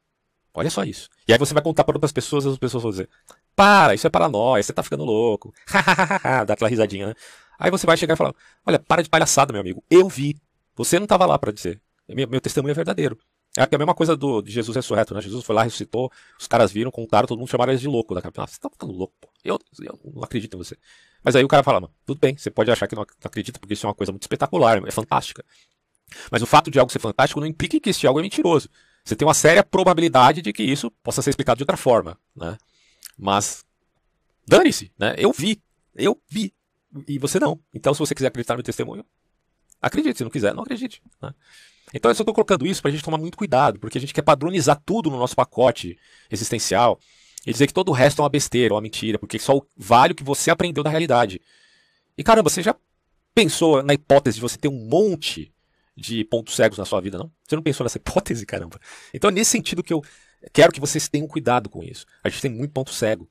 Olha só isso. E aí você vai contar para outras pessoas as pessoas vão dizer: Para, isso é paranoia, você tá ficando louco. Dá aquela risadinha, né? Aí você vai chegar e falar: Olha, para de palhaçada, meu amigo. Eu vi. Você não estava lá para dizer. Meu, meu, testemunho é verdadeiro. É a mesma coisa do, de Jesus ressurreto, né? Jesus foi lá, ressuscitou, os caras viram, contaram, todo mundo chamaram eles de louco. Daqui a você tá ficando louco, pô. Eu, eu não acredito em você. Mas aí o cara fala, tudo bem, você pode achar que não acredita, porque isso é uma coisa muito espetacular, é fantástica. Mas o fato de algo ser fantástico não implica que esse algo é mentiroso. Você tem uma séria probabilidade de que isso possa ser explicado de outra forma, né? Mas dane-se, né? Eu vi, eu vi, e você não. Então, se você quiser acreditar no testemunho, acredite. Se não quiser, não acredite. Né? Então, eu só estou colocando isso para a gente tomar muito cuidado, porque a gente quer padronizar tudo no nosso pacote existencial e dizer que todo o resto é uma besteira, uma mentira, porque só vale o que você aprendeu da realidade. E caramba, você já pensou na hipótese de você ter um monte de pontos cegos na sua vida, não? Você não pensou nessa hipótese, caramba? Então é nesse sentido que eu quero que vocês tenham cuidado com isso. A gente tem muito ponto cego.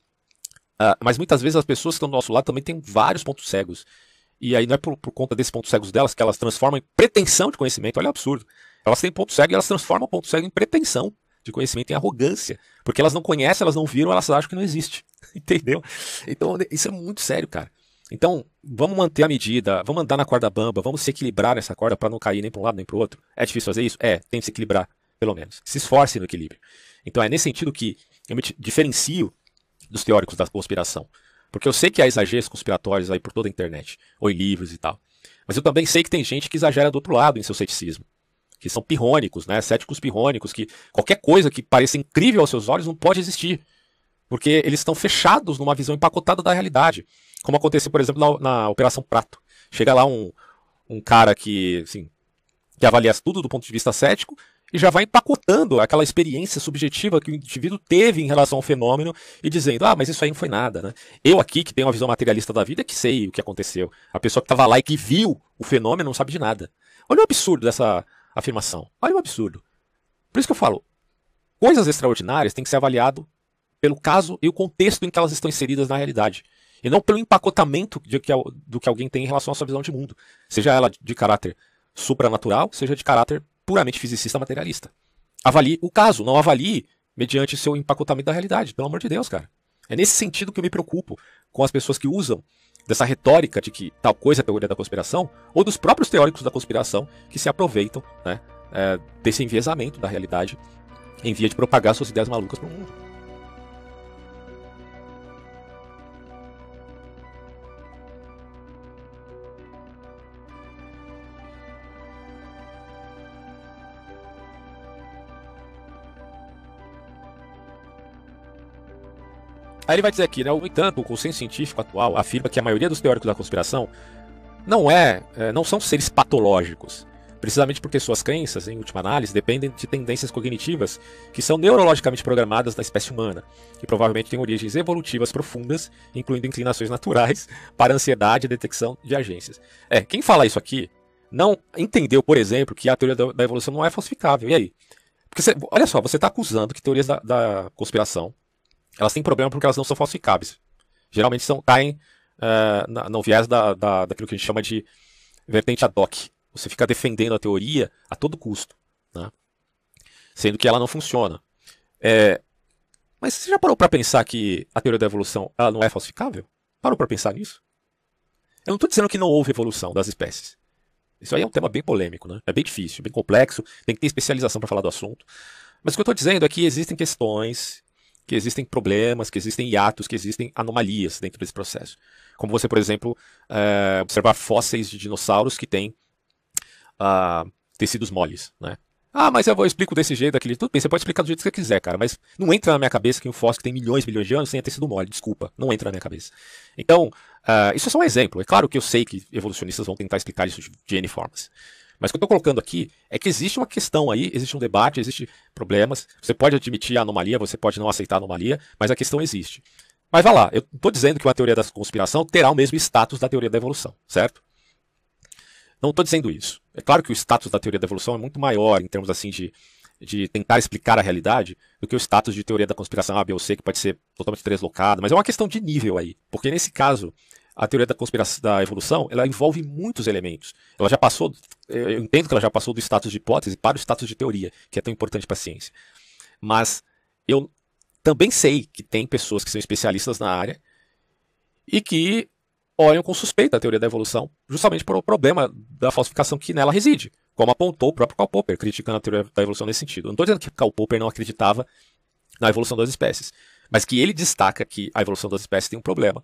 Uh, mas muitas vezes as pessoas que estão do nosso lado também têm vários pontos cegos. E aí não é por, por conta desses pontos cegos delas que elas transformam em pretensão de conhecimento. Olha o absurdo. Elas têm ponto cego e elas transformam o ponto cego em pretensão de conhecimento, em arrogância. Porque elas não conhecem, elas não viram, elas acham que não existe. Entendeu? Então isso é muito sério, cara. Então, vamos manter a medida, vamos andar na corda bamba, vamos se equilibrar nessa corda para não cair nem para um lado nem para o outro. É difícil fazer isso? É, tem que se equilibrar, pelo menos. Se esforce no equilíbrio. Então, é nesse sentido que eu me diferencio dos teóricos da conspiração. Porque eu sei que há exageros conspiratórios aí por toda a internet, ou em livros e tal. Mas eu também sei que tem gente que exagera do outro lado em seu ceticismo. Que são pirrônicos, né? Céticos pirrônicos, que qualquer coisa que pareça incrível aos seus olhos não pode existir. Porque eles estão fechados numa visão empacotada da realidade. Como aconteceu, por exemplo, na, na Operação Prato. Chega lá um, um cara que, assim, que avalia tudo do ponto de vista cético, e já vai empacotando aquela experiência subjetiva que o indivíduo teve em relação ao fenômeno e dizendo, ah, mas isso aí não foi nada, né? Eu aqui, que tenho uma visão materialista da vida, que sei o que aconteceu. A pessoa que estava lá e que viu o fenômeno não sabe de nada. Olha o absurdo dessa afirmação. Olha o absurdo. Por isso que eu falo, coisas extraordinárias têm que ser avaliado pelo caso e o contexto em que elas estão inseridas na realidade. E não pelo empacotamento de que, do que alguém tem em relação à sua visão de mundo. Seja ela de caráter supranatural, seja de caráter puramente fisicista materialista. Avalie o caso, não avalie mediante seu empacotamento da realidade, pelo amor de Deus, cara. É nesse sentido que eu me preocupo com as pessoas que usam dessa retórica de que tal coisa é teoria da conspiração, ou dos próprios teóricos da conspiração que se aproveitam né, é, desse enviesamento da realidade em via de propagar suas ideias malucas para o mundo. Aí ele vai dizer aqui, né? No entanto, o consenso científico atual afirma que a maioria dos teóricos da conspiração não é, é, não são seres patológicos, precisamente porque suas crenças, em última análise, dependem de tendências cognitivas que são neurologicamente programadas na espécie humana, que provavelmente têm origens evolutivas profundas, incluindo inclinações naturais para ansiedade e detecção de agências. É, quem fala isso aqui não entendeu, por exemplo, que a teoria da evolução não é falsificável. E aí? Porque você, olha só, você está acusando que teorias da, da conspiração elas têm problema porque elas não são falsificáveis. Geralmente são, caem uh, no viés da, da, daquilo que a gente chama de vertente ad hoc. Você fica defendendo a teoria a todo custo, né? sendo que ela não funciona. É, mas você já parou para pensar que a teoria da evolução ela não é falsificável? Parou para pensar nisso? Eu não estou dizendo que não houve evolução das espécies. Isso aí é um tema bem polêmico, né? É bem difícil, bem complexo, tem que ter especialização para falar do assunto. Mas o que eu estou dizendo é que existem questões que existem problemas, que existem hiatos, que existem anomalias dentro desse processo. Como você, por exemplo, é, observar fósseis de dinossauros que têm uh, tecidos moles, né? Ah, mas eu vou explico desse jeito, daquele. Tudo bem, você pode explicar do jeito que você quiser, cara, mas não entra na minha cabeça que um fóssil que tem milhões e milhões de anos tenha tecido mole. Desculpa, não entra na minha cabeça. Então, uh, isso é só um exemplo. É claro que eu sei que evolucionistas vão tentar explicar isso de N formas. Mas o que eu estou colocando aqui é que existe uma questão aí, existe um debate, existem problemas. Você pode admitir a anomalia, você pode não aceitar a anomalia, mas a questão existe. Mas vá lá, eu estou dizendo que uma teoria da conspiração terá o mesmo status da teoria da evolução, certo? Não estou dizendo isso. É claro que o status da teoria da evolução é muito maior em termos assim de, de tentar explicar a realidade do que o status de teoria da conspiração A, B ou C, que pode ser totalmente deslocado, mas é uma questão de nível aí. Porque nesse caso, a teoria da conspiração da evolução, ela envolve muitos elementos. Ela já passou, eu entendo que ela já passou do status de hipótese para o status de teoria, que é tão importante para a ciência. Mas eu também sei que tem pessoas que são especialistas na área e que olham com suspeita a teoria da evolução, justamente por o problema da falsificação que nela reside, como apontou o próprio Karl Popper, criticando a teoria da evolução nesse sentido. não estou dizendo que Karl Popper não acreditava na evolução das espécies, mas que ele destaca que a evolução das espécies tem um problema,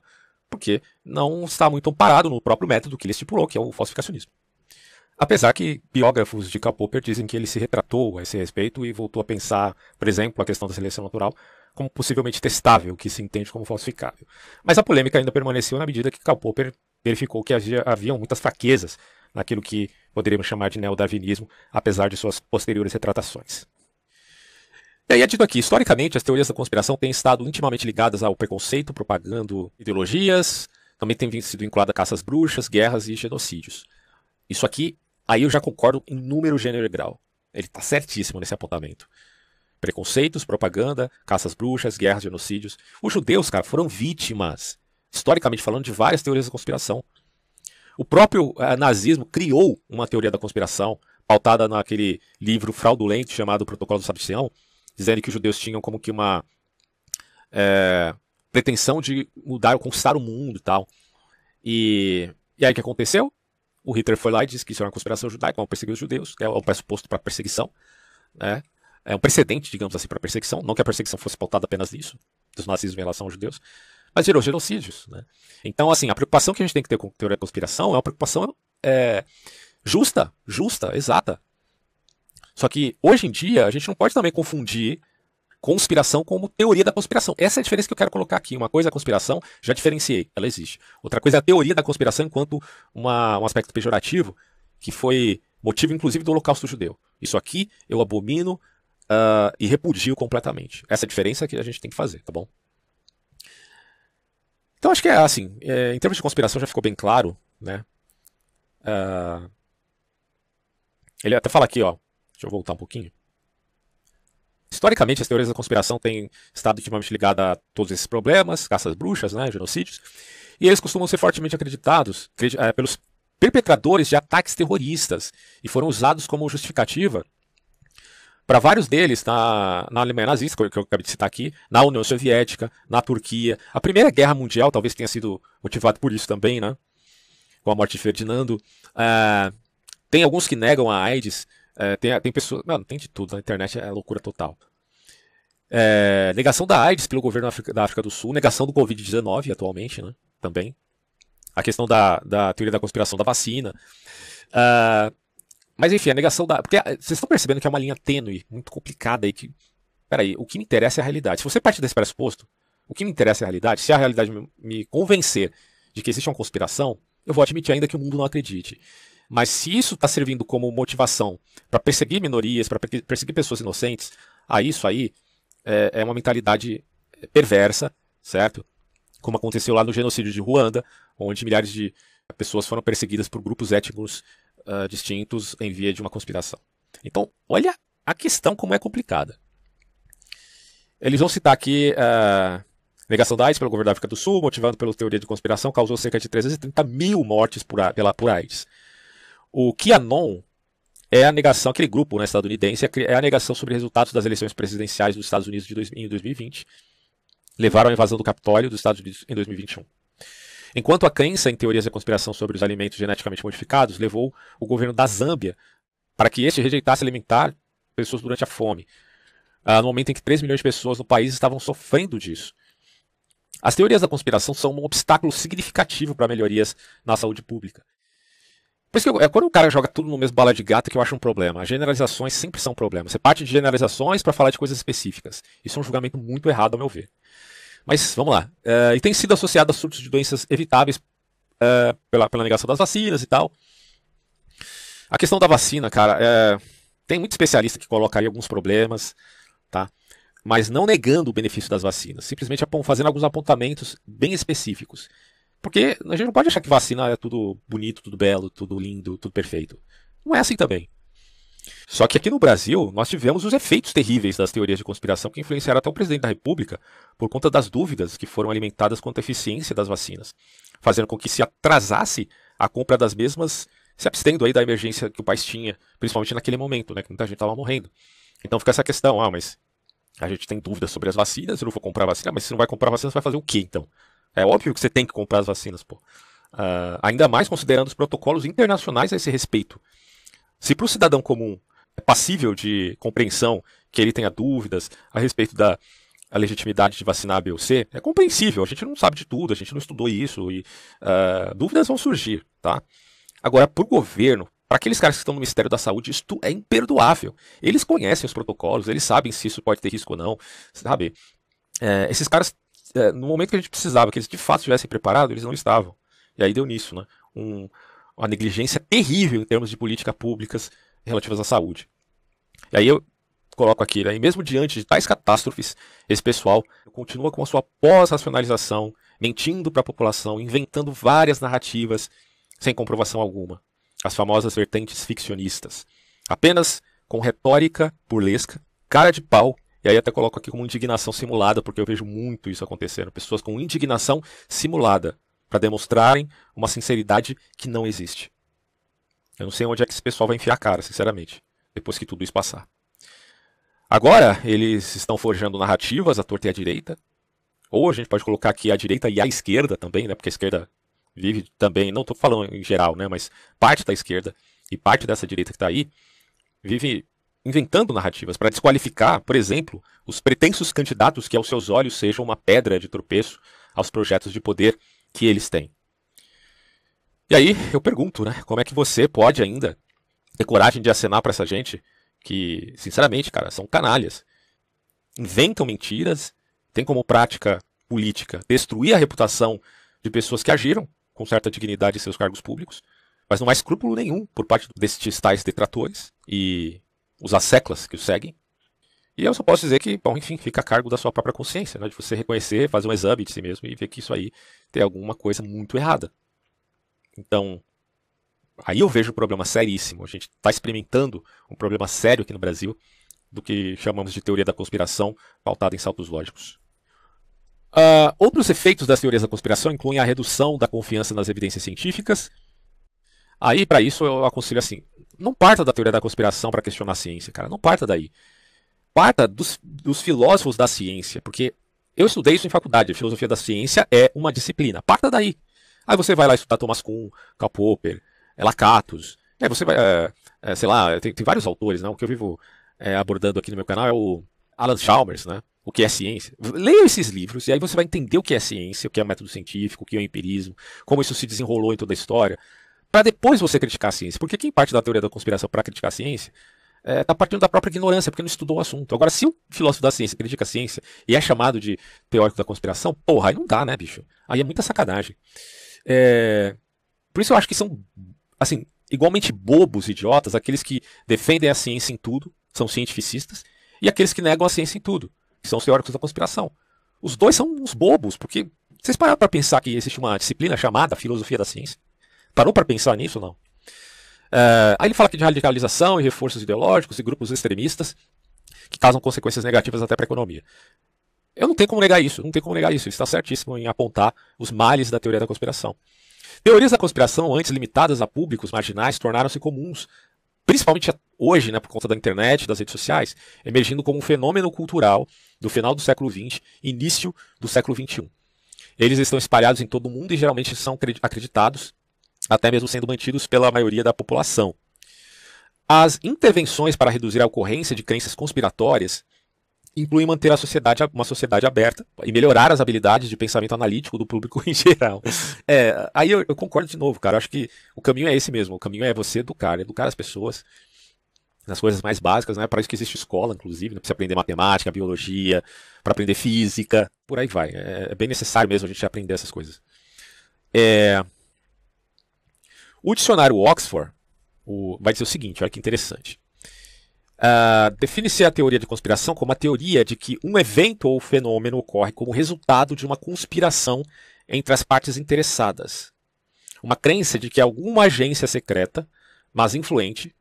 porque não está muito amparado no próprio método que ele estipulou, que é o falsificacionismo. Apesar que biógrafos de Karl Popper dizem que ele se retratou a esse respeito e voltou a pensar, por exemplo, a questão da seleção natural como possivelmente testável, que se entende como falsificável. Mas a polêmica ainda permaneceu na medida que Karl Popper verificou que havia, haviam muitas fraquezas naquilo que poderíamos chamar de neodarwinismo, apesar de suas posteriores retratações. E aí é dito aqui, historicamente, as teorias da conspiração têm estado intimamente ligadas ao preconceito, propagando ideologias, também têm sido vinculada a caças bruxas, guerras e genocídios. Isso aqui, aí eu já concordo em número, gênero e grau. Ele está certíssimo nesse apontamento. Preconceitos, propaganda, caças bruxas, guerras, genocídios. Os judeus, cara, foram vítimas, historicamente falando, de várias teorias da conspiração. O próprio uh, nazismo criou uma teoria da conspiração, pautada naquele livro fraudulento chamado Protocolo do Sabicião, dizendo que os judeus tinham como que uma é, pretensão de mudar, conquistar o mundo e tal. E, e aí o que aconteceu? O Hitler foi lá e disse que isso era uma conspiração judaica, vão perseguir os judeus, é o pressuposto para perseguição. Né? É um precedente, digamos assim, para perseguição. Não que a perseguição fosse pautada apenas nisso, dos nazismos em relação aos judeus, mas gerou genocídios. Né? Então, assim, a preocupação que a gente tem que ter com a teoria da conspiração é uma preocupação é, justa, justa, exata. Só que hoje em dia a gente não pode também confundir conspiração como teoria da conspiração. Essa é a diferença que eu quero colocar aqui. Uma coisa é a conspiração, já diferenciei, ela existe. Outra coisa é a teoria da conspiração enquanto uma, um aspecto pejorativo, que foi motivo inclusive do holocausto judeu. Isso aqui eu abomino uh, e repudio completamente. Essa é a diferença que a gente tem que fazer, tá bom? Então acho que é assim, é, em termos de conspiração já ficou bem claro, né? Uh, ele até fala aqui, ó. Deixa eu voltar um pouquinho. Historicamente, as teorias da conspiração têm estado intimamente ligadas a todos esses problemas, caças bruxas, né, genocídios, e eles costumam ser fortemente acreditados é, pelos perpetradores de ataques terroristas e foram usados como justificativa para vários deles na, na Alemanha nazista, que eu acabei de citar aqui, na União Soviética, na Turquia. A Primeira Guerra Mundial talvez tenha sido motivado por isso também, né? Com a morte de Ferdinando. É, tem alguns que negam a AIDS. É, tem, tem pessoas. Não, tem de tudo. Na internet é loucura total. É, negação da AIDS pelo governo da África do Sul, negação do Covid-19 atualmente, né? Também. A questão da, da teoria da conspiração da vacina. Uh, mas enfim, a negação da. Porque vocês estão percebendo que é uma linha tênue, muito complicada aí. Que... Peraí, o que me interessa é a realidade. Se você parte desse pressuposto, o que me interessa é a realidade. Se a realidade me, me convencer de que existe uma conspiração, eu vou admitir ainda que o mundo não acredite. Mas se isso está servindo como motivação para perseguir minorias, para perseguir pessoas inocentes, a isso aí é, é, uma mentalidade perversa, certo? Como aconteceu lá no genocídio de Ruanda, onde milhares de pessoas foram perseguidas por grupos étnicos uh, distintos em via de uma conspiração. Então, olha a questão como é complicada. Eles vão citar aqui uh, negação da AIDS pelo governo da África do Sul, motivado pela teoria de conspiração, causou cerca de 330 mil mortes por, pela, por AIDS. O QAnon é a negação, aquele grupo né, estadunidense, é a negação sobre resultados das eleições presidenciais dos Estados Unidos de dois, em 2020. Levaram à invasão do Capitólio dos Estados Unidos em 2021. Enquanto a crença em teorias da conspiração sobre os alimentos geneticamente modificados levou o governo da Zâmbia para que este rejeitasse alimentar pessoas durante a fome, ah, no momento em que 3 milhões de pessoas no país estavam sofrendo disso. As teorias da conspiração são um obstáculo significativo para melhorias na saúde pública. Por isso que é quando o cara joga tudo no mesmo bala de gato que eu acho um problema. As generalizações sempre são um problema. Você parte de generalizações para falar de coisas específicas. Isso é um julgamento muito errado, ao meu ver. Mas vamos lá. Uh, e tem sido associado a surtos de doenças evitáveis uh, pela, pela negação das vacinas e tal. A questão da vacina, cara, é, tem muito especialista que colocaria alguns problemas, tá? Mas não negando o benefício das vacinas, simplesmente fazendo alguns apontamentos bem específicos. Porque a gente não pode achar que vacina é tudo bonito, tudo belo, tudo lindo, tudo perfeito. Não é assim também. Só que aqui no Brasil, nós tivemos os efeitos terríveis das teorias de conspiração que influenciaram até o presidente da República por conta das dúvidas que foram alimentadas quanto à eficiência das vacinas, fazendo com que se atrasasse a compra das mesmas, se abstendo aí da emergência que o país tinha, principalmente naquele momento, né, que muita gente estava morrendo. Então fica essa questão, ah, mas a gente tem dúvidas sobre as vacinas, eu não vou comprar vacina, mas se não vai comprar vacina, você vai fazer o quê então? É óbvio que você tem que comprar as vacinas, pô. Uh, ainda mais considerando os protocolos internacionais a esse respeito. Se para o cidadão comum é passível de compreensão que ele tenha dúvidas a respeito da a legitimidade de vacinar a B ou C, é compreensível. A gente não sabe de tudo, a gente não estudou isso e uh, dúvidas vão surgir, tá? Agora, para o governo, para aqueles caras que estão no Ministério da Saúde, isso é imperdoável. Eles conhecem os protocolos, eles sabem se isso pode ter risco ou não, sabe? É, esses caras, é, no momento que a gente precisava que eles de fato estivessem preparados, eles não estavam. E aí deu nisso, né? Um, uma negligência terrível em termos de políticas públicas relativas à saúde. E aí eu coloco aqui, né, e mesmo diante de tais catástrofes, esse pessoal continua com a sua pós-racionalização, mentindo para a população, inventando várias narrativas sem comprovação alguma. As famosas vertentes ficcionistas. Apenas com retórica burlesca, cara de pau, e aí até coloco aqui como indignação simulada, porque eu vejo muito isso acontecendo. Pessoas com indignação simulada, para demonstrarem uma sinceridade que não existe. Eu não sei onde é que esse pessoal vai enfiar a cara, sinceramente, depois que tudo isso passar. Agora, eles estão forjando narrativas à torta e à direita. Ou a gente pode colocar aqui a direita e a esquerda também, né? Porque a esquerda vive também, não estou falando em geral, né? Mas parte da esquerda e parte dessa direita que está aí vive inventando narrativas para desqualificar, por exemplo, os pretensos candidatos que aos seus olhos sejam uma pedra de tropeço aos projetos de poder que eles têm. E aí eu pergunto, né? Como é que você pode ainda ter coragem de acenar para essa gente que, sinceramente, cara, são canalhas. Inventam mentiras, tem como prática política destruir a reputação de pessoas que agiram com certa dignidade em seus cargos públicos, mas não há escrúpulo nenhum por parte destes tais detratores. E os asseclas que o seguem. E eu só posso dizer que, bom, enfim, fica a cargo da sua própria consciência, né, de você reconhecer, fazer um exame de si mesmo e ver que isso aí tem alguma coisa muito errada. Então, aí eu vejo um problema seríssimo. A gente está experimentando um problema sério aqui no Brasil do que chamamos de teoria da conspiração pautada em saltos lógicos. Uh, outros efeitos das teorias da conspiração incluem a redução da confiança nas evidências científicas. Aí, para isso, eu aconselho assim: não parta da teoria da conspiração para questionar a ciência, cara. Não parta daí. Parta dos, dos filósofos da ciência, porque eu estudei isso em faculdade. A filosofia da ciência é uma disciplina. Parta daí. Aí você vai lá estudar Thomas Kuhn, Karl Popper, Lakatos. Aí você vai, é, é, sei lá, tem, tem, vários autores, né? O que eu vivo é, abordando aqui no meu canal é o Alan Chalmers, né? O que é ciência. Leia esses livros e aí você vai entender o que é ciência, o que é método científico, o que é o empirismo, como isso se desenrolou em toda a história, para depois você criticar a ciência. Porque quem parte da teoria da conspiração para criticar a ciência está é, tá partindo da própria ignorância, porque não estudou o assunto. Agora, se o filósofo da ciência critica a ciência e é chamado de teórico da conspiração, porra, aí não dá, né, bicho? Aí é muita sacanagem. É... Por isso eu acho que são, assim, igualmente bobos, idiotas, aqueles que defendem a ciência em tudo, são cientificistas, e aqueles que negam a ciência em tudo, que são os teóricos da conspiração. Os dois são uns bobos, porque vocês pararam para pensar que existe uma disciplina chamada filosofia da ciência? Parou para pensar nisso não? Uh, aí ele fala aqui de radicalização e reforços ideológicos e grupos extremistas que causam consequências negativas até para a economia. Eu não tenho como negar isso, não tenho como negar isso. Ele está certíssimo em apontar os males da teoria da conspiração. Teorias da conspiração, antes limitadas a públicos marginais, tornaram-se comuns, principalmente hoje, né, por conta da internet, das redes sociais, emergindo como um fenômeno cultural do final do século XX, início do século XXI. Eles estão espalhados em todo o mundo e geralmente são acreditados, até mesmo sendo mantidos pela maioria da população. As intervenções para reduzir a ocorrência de crenças conspiratórias inclui manter a sociedade, uma sociedade aberta e melhorar as habilidades de pensamento analítico do público em geral. É, aí eu, eu, concordo de novo, cara. Eu acho que o caminho é esse mesmo. O caminho é você educar, educar as pessoas nas coisas mais básicas, né? Para isso que existe escola, inclusive, né? para aprender matemática, biologia, para aprender física, por aí vai. É, é, bem necessário mesmo a gente aprender essas coisas. É... O dicionário Oxford o... vai dizer o seguinte, olha que interessante. Uh, Define-se a teoria de conspiração como a teoria de que um evento ou fenômeno ocorre como resultado de uma conspiração entre as partes interessadas. Uma crença de que alguma agência secreta, mas influente.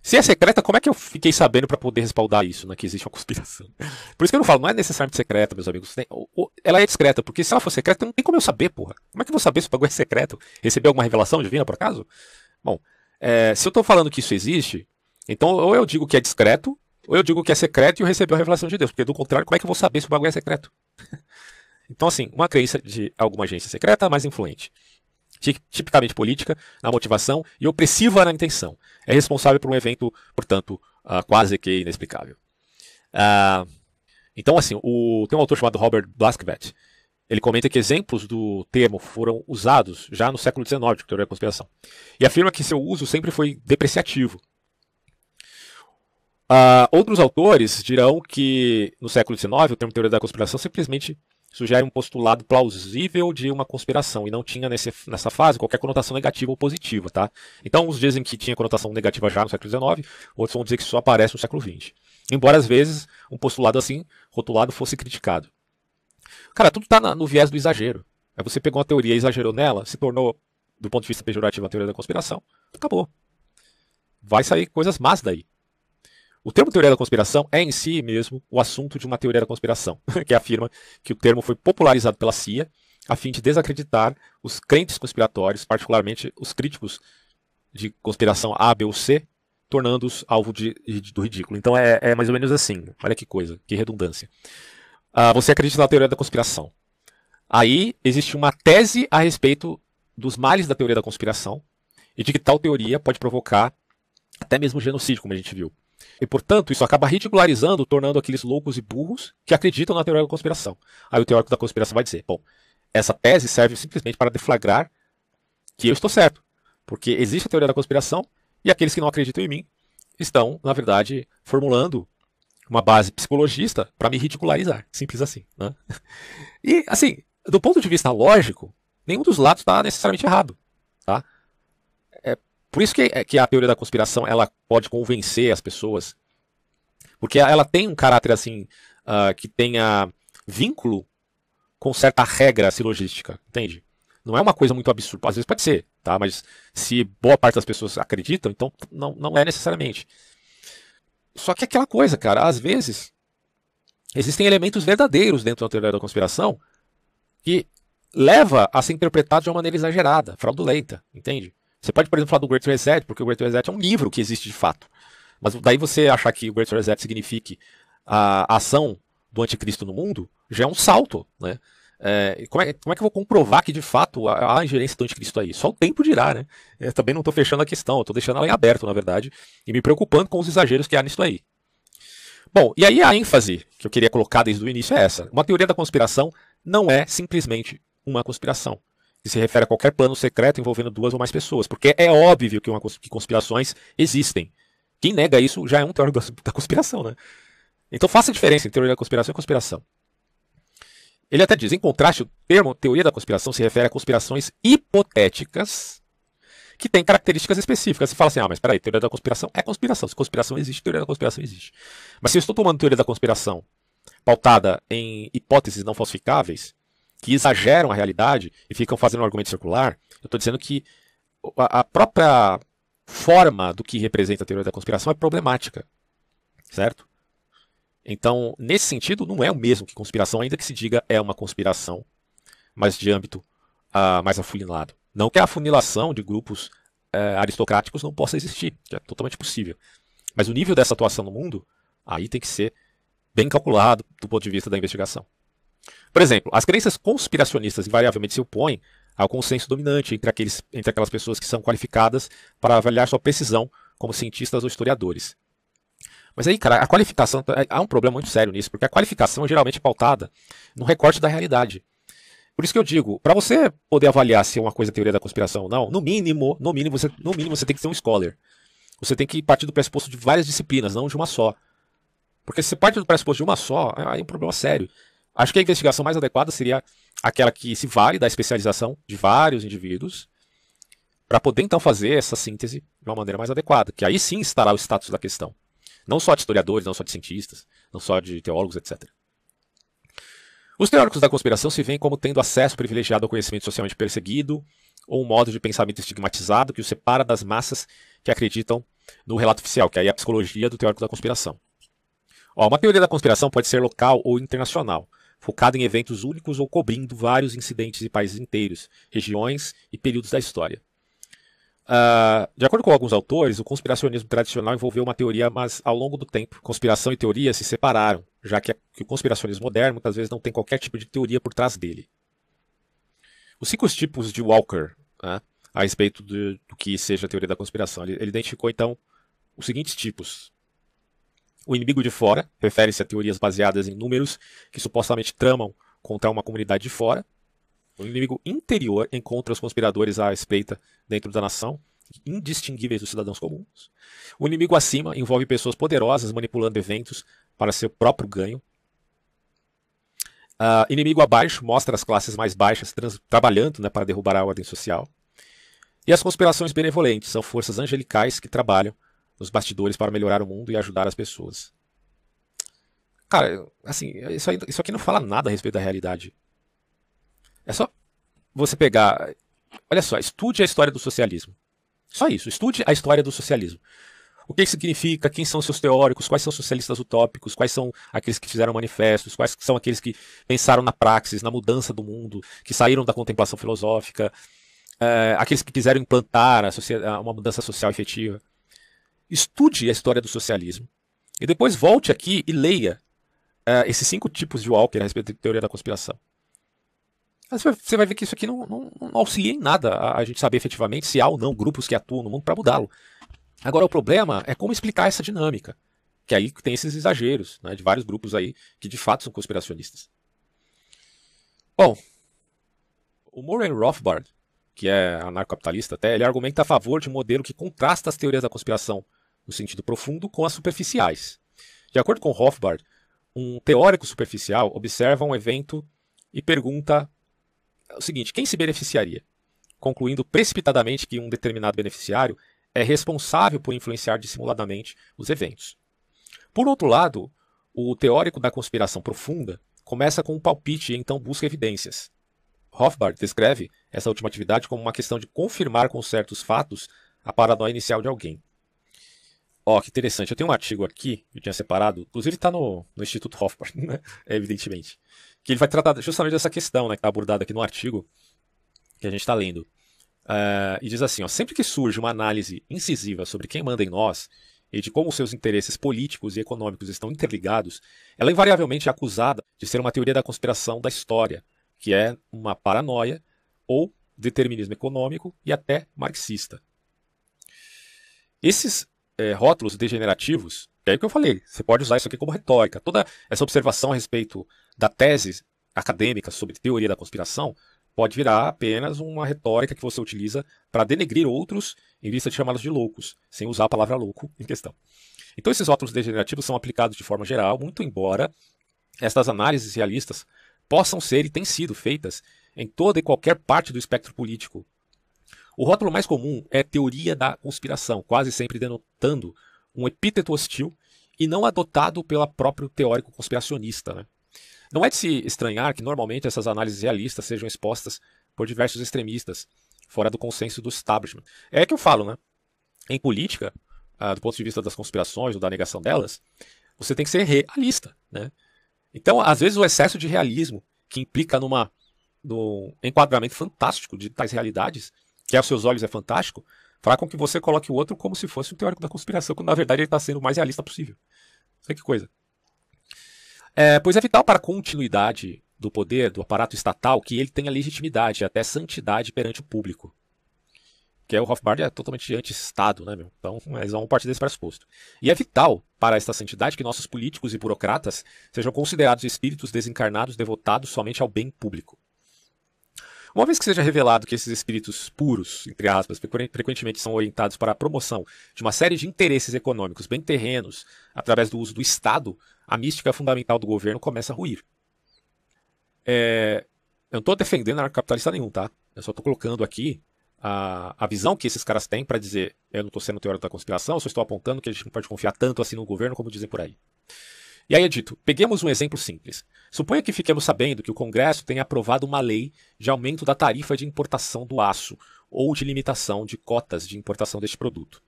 Se é secreta, como é que eu fiquei sabendo para poder respaldar isso, né, que existe uma conspiração? Por isso que eu não falo, não é necessariamente secreta, meus amigos. Ela é discreta, porque se ela for secreta, não tem como eu saber, porra. Como é que eu vou saber se o bagulho é secreto? Receber alguma revelação divina, por acaso? Bom, é, se eu estou falando que isso existe, então, ou eu digo que é discreto, ou eu digo que é secreto e eu recebi a revelação de Deus. Porque do contrário, como é que eu vou saber se o bagulho é secreto? então, assim, uma crença de alguma agência secreta mais influente. Tipicamente política, na motivação e opressiva na intenção. É responsável por um evento, portanto, uh, quase que inexplicável. Uh, então, assim, o, tem um autor chamado Robert Blaskvet. Ele comenta que exemplos do termo foram usados já no século XIX, de teoria da conspiração. E afirma que seu uso sempre foi depreciativo, Uh, outros autores dirão que no século XIX o termo teoria da conspiração simplesmente sugere um postulado plausível de uma conspiração e não tinha nesse, nessa fase qualquer conotação negativa ou positiva, tá? Então uns dizem que tinha conotação negativa já no século XIX, outros vão dizer que só aparece no século XX. Embora às vezes um postulado assim, rotulado, fosse criticado. Cara, tudo está no viés do exagero. Aí você pegou uma teoria exagerou nela, se tornou, do ponto de vista pejorativo, a teoria da conspiração, acabou. Vai sair coisas más daí. O termo teoria da conspiração é em si mesmo o assunto de uma teoria da conspiração, que afirma que o termo foi popularizado pela CIA a fim de desacreditar os crentes conspiratórios, particularmente os críticos de conspiração A, B ou C, tornando-os alvo de, de, do ridículo. Então é, é, mais ou menos assim. Olha que coisa, que redundância. Uh, você acredita na teoria da conspiração. Aí existe uma tese a respeito dos males da teoria da conspiração e de que tal teoria pode provocar até mesmo genocídio, como a gente viu. E, portanto, isso acaba ridicularizando, tornando aqueles loucos e burros que acreditam na teoria da conspiração. Aí o teórico da conspiração vai dizer: bom, essa tese serve simplesmente para deflagrar que eu estou certo. Porque existe a teoria da conspiração e aqueles que não acreditam em mim estão, na verdade, formulando uma base psicologista para me ridicularizar. Simples assim. Né? E, assim, do ponto de vista lógico, nenhum dos lados está necessariamente errado. Tá? Por isso que, que a teoria da conspiração ela pode convencer as pessoas, porque ela tem um caráter assim uh, que tenha vínculo com certa regra silogística, entende? Não é uma coisa muito absurda. Às vezes pode ser, tá? Mas se boa parte das pessoas acreditam, então não, não é necessariamente. Só que é aquela coisa, cara, às vezes existem elementos verdadeiros dentro da teoria da conspiração que leva a ser interpretado de uma maneira exagerada, fraudulenta, entende? Você pode, por exemplo, falar do Great Reset, porque o Great Reset é um livro que existe de fato. Mas daí você achar que o Great Reset signifique a ação do anticristo no mundo, já é um salto, né? É, como, é, como, é, que eu vou comprovar que de fato há ingerência do anticristo aí? Só o tempo dirá, né? Eu também não estou fechando a questão, estou deixando ela em aberto, na verdade, e me preocupando com os exageros que há nisso aí. Bom, e aí a ênfase que eu queria colocar desde o início é essa. Uma teoria da conspiração não é simplesmente uma conspiração, que se refere a qualquer plano secreto envolvendo duas ou mais pessoas, porque é óbvio que, uma, que conspirações existem. Quem nega isso já é um teórico da conspiração, né? Então faça a diferença entre teoria da conspiração e conspiração. Ele até diz, em contraste, o termo teoria da conspiração se refere a conspirações hipotéticas que têm características específicas. Você fala assim, ah, mas peraí, teoria da conspiração é conspiração. Se conspiração existe, teoria da conspiração existe. Mas se eu estou tomando teoria da conspiração pautada em hipóteses não falsificáveis, que exageram a realidade e ficam fazendo um argumento circular, eu estou dizendo que a própria forma do que representa a teoria da conspiração é problemática. Certo? Então, nesse sentido, não é o mesmo que conspiração, ainda que se diga é uma conspiração, mas de âmbito uh, mais afunilado. Não que a afunilação de grupos uh, aristocráticos não possa existir, que é totalmente possível. Mas o nível dessa atuação no mundo, aí tem que ser bem calculado do ponto de vista da investigação. Por exemplo, as crenças conspiracionistas invariavelmente se opõem ao consenso dominante entre, aqueles, entre aquelas pessoas que são qualificadas para avaliar sua precisão como cientistas ou historiadores. Mas aí, cara, a qualificação. É, há um problema muito sério nisso, porque a qualificação é geralmente pautada no recorte da realidade. Por isso que eu digo, para você poder avaliar se é uma coisa teoria da conspiração ou não, no mínimo, no mínimo, você, no mínimo você tem que ser um scholar. Você tem que partir do pressuposto de várias disciplinas, não de uma só. Porque se você parte do pressuposto de uma só, aí é um problema sério. Acho que a investigação mais adequada seria aquela que se vale da especialização de vários indivíduos, para poder então fazer essa síntese de uma maneira mais adequada, que aí sim estará o status da questão. Não só de historiadores, não só de cientistas, não só de teólogos, etc. Os teóricos da conspiração se veem como tendo acesso privilegiado ao conhecimento socialmente perseguido ou um modo de pensamento estigmatizado que os separa das massas que acreditam no relato oficial, que aí é a psicologia do teórico da conspiração. Ó, uma teoria da conspiração pode ser local ou internacional, focada em eventos únicos ou cobrindo vários incidentes de países inteiros, regiões e períodos da história. Uh, de acordo com alguns autores, o conspiracionismo tradicional envolveu uma teoria, mas ao longo do tempo, conspiração e teoria se separaram, já que, que o conspiracionismo moderno muitas vezes não tem qualquer tipo de teoria por trás dele. Os cinco tipos de Walker né, a respeito de, do que seja a teoria da conspiração, ele, ele identificou então os seguintes tipos. O inimigo de fora refere-se a teorias baseadas em números que supostamente tramam contra uma comunidade de fora. O inimigo interior encontra os conspiradores à espreita dentro da nação, indistinguíveis dos cidadãos comuns. O inimigo acima envolve pessoas poderosas manipulando eventos para seu próprio ganho. Uh, inimigo abaixo mostra as classes mais baixas trabalhando né, para derrubar a ordem social. E as conspirações benevolentes são forças angelicais que trabalham nos bastidores para melhorar o mundo e ajudar as pessoas. Cara, assim, isso, aí, isso aqui não fala nada a respeito da realidade. É só você pegar. Olha só, estude a história do socialismo. Só isso, estude a história do socialismo. O que significa? Quem são seus teóricos? Quais são os socialistas utópicos? Quais são aqueles que fizeram manifestos? Quais são aqueles que pensaram na praxis, na mudança do mundo, que saíram da contemplação filosófica? É, aqueles que quiseram implantar uma mudança social efetiva? Estude a história do socialismo e depois volte aqui e leia uh, esses cinco tipos de Walker a respeito da teoria da conspiração. Você vai ver que isso aqui não, não, não auxilia em nada a, a gente saber efetivamente se há ou não grupos que atuam no mundo para mudá-lo. Agora, o problema é como explicar essa dinâmica. Que aí tem esses exageros né, de vários grupos aí que de fato são conspiracionistas. Bom, o Murray Rothbard, que é anarcocapitalista até, ele argumenta a favor de um modelo que contrasta as teorias da conspiração no sentido profundo com as superficiais. De acordo com Rothbard, um teórico superficial observa um evento e pergunta o seguinte: quem se beneficiaria? Concluindo precipitadamente que um determinado beneficiário é responsável por influenciar dissimuladamente os eventos. Por outro lado, o teórico da conspiração profunda começa com um palpite e então busca evidências. Rothbard descreve essa última atividade como uma questão de confirmar com certos fatos a paranoia inicial de alguém. Ó, oh, que interessante. Eu tenho um artigo aqui que eu tinha separado, inclusive está no, no Instituto Rothbard, né? evidentemente, que ele vai tratar justamente dessa questão, né, que está abordada aqui no artigo que a gente está lendo. Uh, e diz assim: ó, sempre que surge uma análise incisiva sobre quem manda em nós e de como seus interesses políticos e econômicos estão interligados, ela invariavelmente é acusada de ser uma teoria da conspiração da história, que é uma paranoia ou determinismo econômico e até marxista. Esses é, rótulos degenerativos, é o que eu falei, você pode usar isso aqui como retórica. Toda essa observação a respeito da tese acadêmica sobre teoria da conspiração pode virar apenas uma retórica que você utiliza para denegrir outros em vista de chamá-los de loucos, sem usar a palavra louco em questão. Então esses rótulos degenerativos são aplicados de forma geral, muito embora estas análises realistas possam ser e têm sido feitas em toda e qualquer parte do espectro político. O rótulo mais comum é teoria da conspiração, quase sempre denotando um epíteto hostil e não adotado pelo próprio teórico conspiracionista. Né? Não é de se estranhar que normalmente essas análises realistas sejam expostas por diversos extremistas, fora do consenso do establishment. É que eu falo, né? Em política, ah, do ponto de vista das conspirações ou da negação delas, você tem que ser realista, né? Então, às vezes, o excesso de realismo, que implica numa, num enquadramento fantástico de tais realidades, que aos seus olhos é fantástico, fará com que você coloque o outro como se fosse um teórico da conspiração, quando na verdade ele está sendo o mais realista possível. Sei que coisa. É, pois é vital para a continuidade do poder do aparato estatal que ele tenha legitimidade até santidade perante o público. Que é o Rothbard é totalmente anti-Estado, né, meu? Então, eles vão partir desse pressuposto. E é vital para esta santidade que nossos políticos e burocratas sejam considerados espíritos desencarnados devotados somente ao bem público. Uma vez que seja revelado que esses espíritos puros, entre aspas, frequentemente são orientados para a promoção de uma série de interesses econômicos bem terrenos através do uso do Estado, a mística fundamental do governo começa a ruir. É, eu não estou defendendo anarcocapitalista nenhum, tá? Eu só estou colocando aqui a, a visão que esses caras têm para dizer eu não estou sendo teórico da conspiração, eu só estou apontando que a gente não pode confiar tanto assim no governo como dizem por aí. E aí é dito, peguemos um exemplo simples. Suponha que fiquemos sabendo que o Congresso tenha aprovado uma lei de aumento da tarifa de importação do aço ou de limitação de cotas de importação deste produto.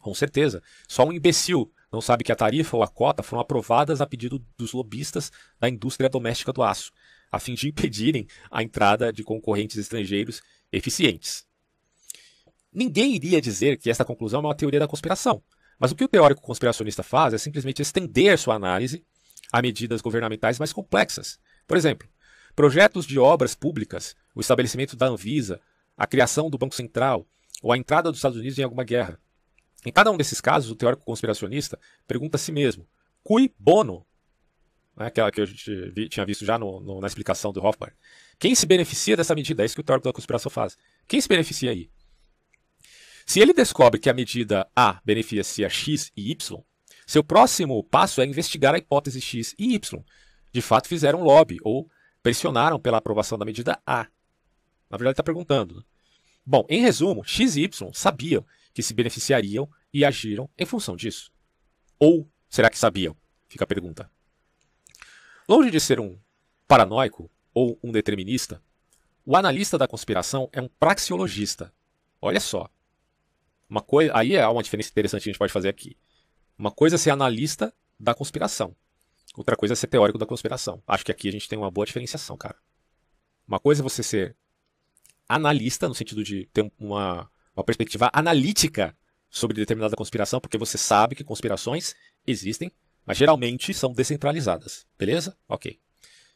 Com certeza, só um imbecil não sabe que a tarifa ou a cota foram aprovadas a pedido dos lobistas da indústria doméstica do aço, a fim de impedirem a entrada de concorrentes estrangeiros eficientes. Ninguém iria dizer que esta conclusão é uma teoria da conspiração, mas o que o teórico conspiracionista faz é simplesmente estender sua análise a medidas governamentais mais complexas. Por exemplo, projetos de obras públicas, o estabelecimento da Anvisa, a criação do Banco Central ou a entrada dos Estados Unidos em alguma guerra. Em cada um desses casos, o teórico conspiracionista pergunta a si mesmo: cui bono? É aquela que a gente vi, tinha visto já no, no, na explicação do Rothbard. Quem se beneficia dessa medida? É isso que o teórico da conspiração faz. Quem se beneficia aí? Se ele descobre que a medida A beneficia X e Y, seu próximo passo é investigar a hipótese X e Y. De fato, fizeram lobby ou pressionaram pela aprovação da medida A. Na verdade, está perguntando. Né? Bom, em resumo, X e Y sabiam que se beneficiariam e agiram em função disso. Ou será que sabiam? Fica a pergunta. Longe de ser um paranoico ou um determinista, o analista da conspiração é um praxeologista. Olha só, uma coisa, aí é uma diferença interessante que a gente pode fazer aqui. Uma coisa é ser analista da conspiração. Outra coisa é ser teórico da conspiração. Acho que aqui a gente tem uma boa diferenciação, cara. Uma coisa é você ser analista, no sentido de ter uma, uma perspectiva analítica sobre determinada conspiração, porque você sabe que conspirações existem, mas geralmente são descentralizadas. Beleza? Ok.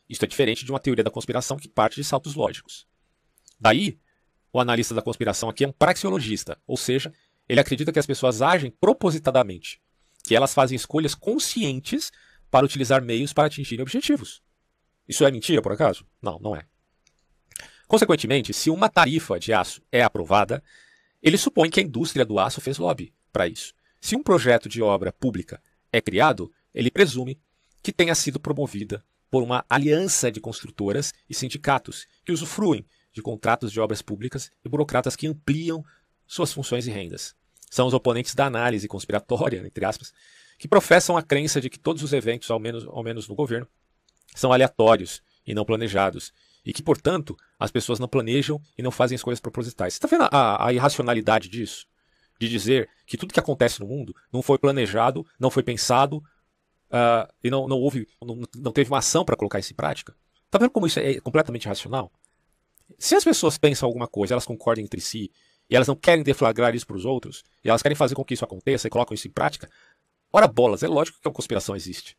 Isso é diferente de uma teoria da conspiração que parte de saltos lógicos. Daí, o analista da conspiração aqui é um praxeologista, ou seja, ele acredita que as pessoas agem propositadamente, que elas fazem escolhas conscientes para utilizar meios para atingirem objetivos. Isso é mentira, por acaso? Não, não é. Consequentemente, se uma tarifa de aço é aprovada, ele supõe que a indústria do aço fez lobby para isso. Se um projeto de obra pública é criado, ele presume que tenha sido promovida por uma aliança de construtoras e sindicatos que usufruem de contratos de obras públicas e burocratas que ampliam suas funções e rendas. são os oponentes da análise conspiratória, entre aspas, que professam a crença de que todos os eventos, ao menos, ao menos no governo, são aleatórios e não planejados, e que, portanto, as pessoas não planejam e não fazem escolhas propositais. Você está vendo a, a, irracionalidade disso? De dizer que tudo que acontece no mundo não foi planejado, não foi pensado uh, e não, não houve, não, não teve uma ação para colocar isso em prática? Está vendo como isso é completamente irracional? Se as pessoas pensam alguma coisa, elas concordam entre si, e elas não querem deflagrar isso para os outros, e elas querem fazer com que isso aconteça e colocam isso em prática, ora bolas, é lógico que a conspiração existe.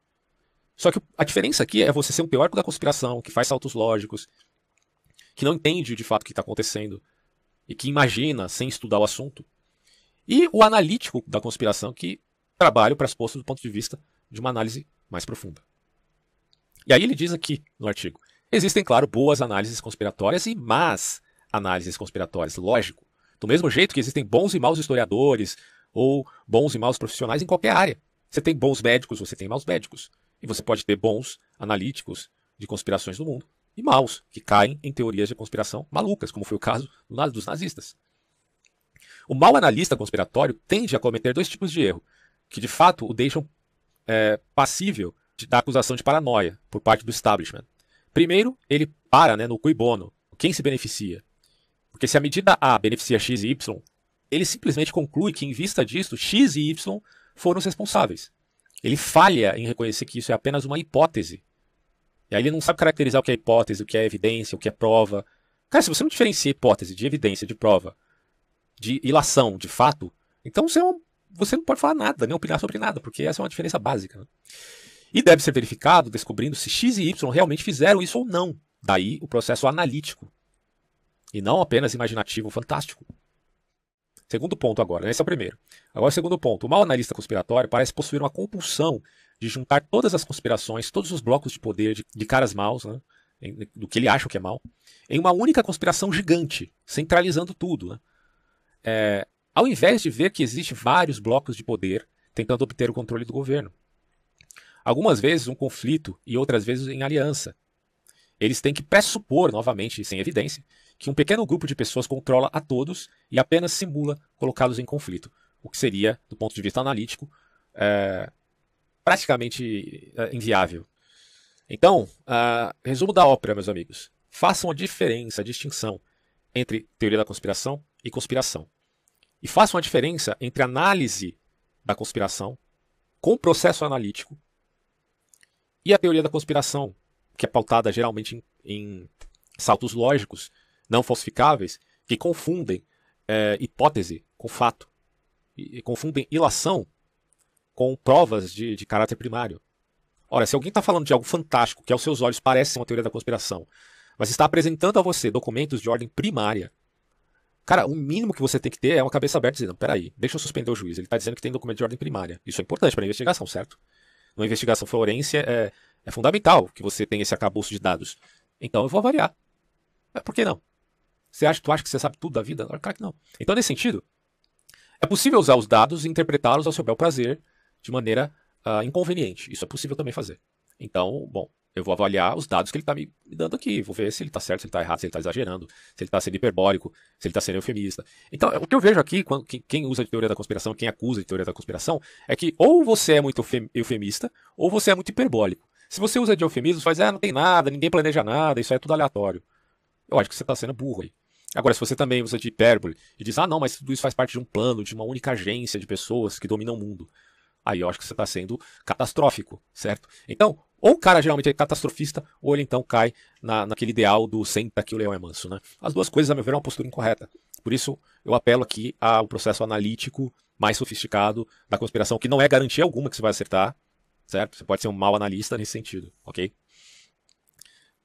Só que a diferença aqui é você ser um teórico da conspiração, que faz saltos lógicos, que não entende de fato o que está acontecendo, e que imagina sem estudar o assunto, e o analítico da conspiração, que trabalha o pressuposto do ponto de vista de uma análise mais profunda. E aí ele diz aqui no artigo: existem, claro, boas análises conspiratórias e más análises conspiratórias, lógico. Do mesmo jeito que existem bons e maus historiadores, ou bons e maus profissionais em qualquer área. Você tem bons médicos, você tem maus médicos. E você pode ter bons analíticos de conspirações do mundo e maus, que caem em teorias de conspiração malucas, como foi o caso dos nazistas. O mau analista conspiratório tende a cometer dois tipos de erro, que de fato o deixam é, passível de, da acusação de paranoia por parte do establishment. Primeiro, ele para né, no cui bono, quem se beneficia. Porque se a medida A beneficia X e Y, ele simplesmente conclui que, em vista disso, X e Y foram os responsáveis. Ele falha em reconhecer que isso é apenas uma hipótese. E aí ele não sabe caracterizar o que é hipótese, o que é evidência, o que é prova. Cara, se você não diferencia hipótese de evidência, de prova, de ilação, de fato, então você, é você não pode falar nada, nem opinar sobre nada, porque essa é uma diferença básica. Né? E deve ser verificado descobrindo se X e Y realmente fizeram isso ou não. Daí o processo analítico. E não apenas imaginativo fantástico. Segundo ponto agora, esse é o primeiro. Agora, segundo ponto. O mau analista conspiratório parece possuir uma compulsão de juntar todas as conspirações, todos os blocos de poder de, de caras maus, né, do que ele acha que é mal, em uma única conspiração gigante, centralizando tudo. Né? É, ao invés de ver que existem vários blocos de poder tentando obter o controle do governo. Algumas vezes um conflito e outras vezes em aliança. Eles têm que pressupor, novamente, sem evidência, que um pequeno grupo de pessoas controla a todos e apenas simula colocá-los em conflito, o que seria, do ponto de vista analítico, é, praticamente é, inviável. Então, uh, resumo da ópera, meus amigos. Façam a diferença, a distinção entre teoria da conspiração e conspiração. E façam a diferença entre análise da conspiração com processo analítico e a teoria da conspiração, que é pautada geralmente em, em saltos lógicos não falsificáveis que confundem é, hipótese com fato, e, e, confundem ilação com provas de, de caráter primário. Ora, se alguém está falando de algo fantástico que aos seus olhos parece uma teoria da conspiração, mas está apresentando a você documentos de ordem primária, cara, o mínimo que você tem que ter é uma cabeça aberta dizendo: peraí, deixa eu suspender o juiz. Ele está dizendo que tem documento de ordem primária. Isso é importante para a investigação, certo? Numa investigação forense é, é fundamental que você tenha esse acabouço de dados. Então eu vou avaliar. Por que não? Você acha, tu acha que você sabe tudo da vida? Claro que não. Então, nesse sentido, é possível usar os dados e interpretá-los ao seu bel prazer de maneira uh, inconveniente. Isso é possível também fazer. Então, bom, eu vou avaliar os dados que ele está me, dando aqui. Vou ver se ele está certo, se ele está errado, se ele está exagerando, se ele está sendo hiperbólico, se ele está sendo eufemista. Então, o que eu vejo aqui, quando, quem usa de teoria da conspiração, quem acusa de teoria da conspiração, é que ou você é muito eufemista, ou você é muito hiperbólico. Se você usa de eufemismo, faz, ah, não tem nada, ninguém planeja nada, isso é tudo aleatório. Eu acho que você está sendo burro aí. Agora, se você também usa de hipérbole e diz, ah, não, mas tudo isso faz parte de um plano, de uma única agência de pessoas que dominam o mundo, aí eu acho que você está sendo catastrófico, certo? Então, ou o cara geralmente é catastrofista, ou ele então cai na, naquele ideal do senta que o leão é manso, né? As duas coisas, a meu ver, é uma postura incorreta. Por isso, eu apelo aqui ao processo analítico mais sofisticado da conspiração, que não é garantia alguma que você vai acertar, certo? Você pode ser um mau analista nesse sentido, ok?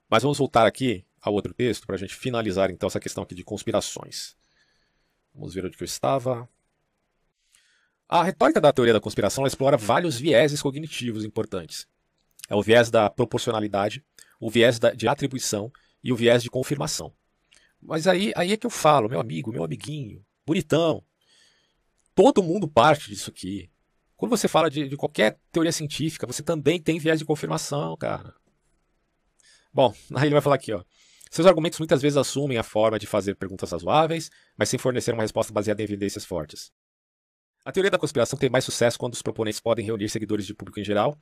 Mas vamos voltar aqui ao outro texto para a gente finalizar então essa questão aqui de conspirações. Vamos ver onde que eu estava. A retórica da teoria da conspiração explora vários vieses cognitivos importantes. É o viés da proporcionalidade, o viés da, de atribuição e o viés de confirmação. Mas aí, aí é que eu falo, meu amigo, meu amiguinho, bonitão. Todo mundo parte disso aqui. Quando você fala de, de qualquer teoria científica, você também tem viés de confirmação, cara. Bom, aí ele vai falar aqui, ó. Seus argumentos muitas vezes assumem a forma de fazer perguntas razoáveis, mas sem fornecer uma resposta baseada em evidências fortes. A teoria da conspiração tem mais sucesso quando os proponentes podem reunir seguidores de público em geral,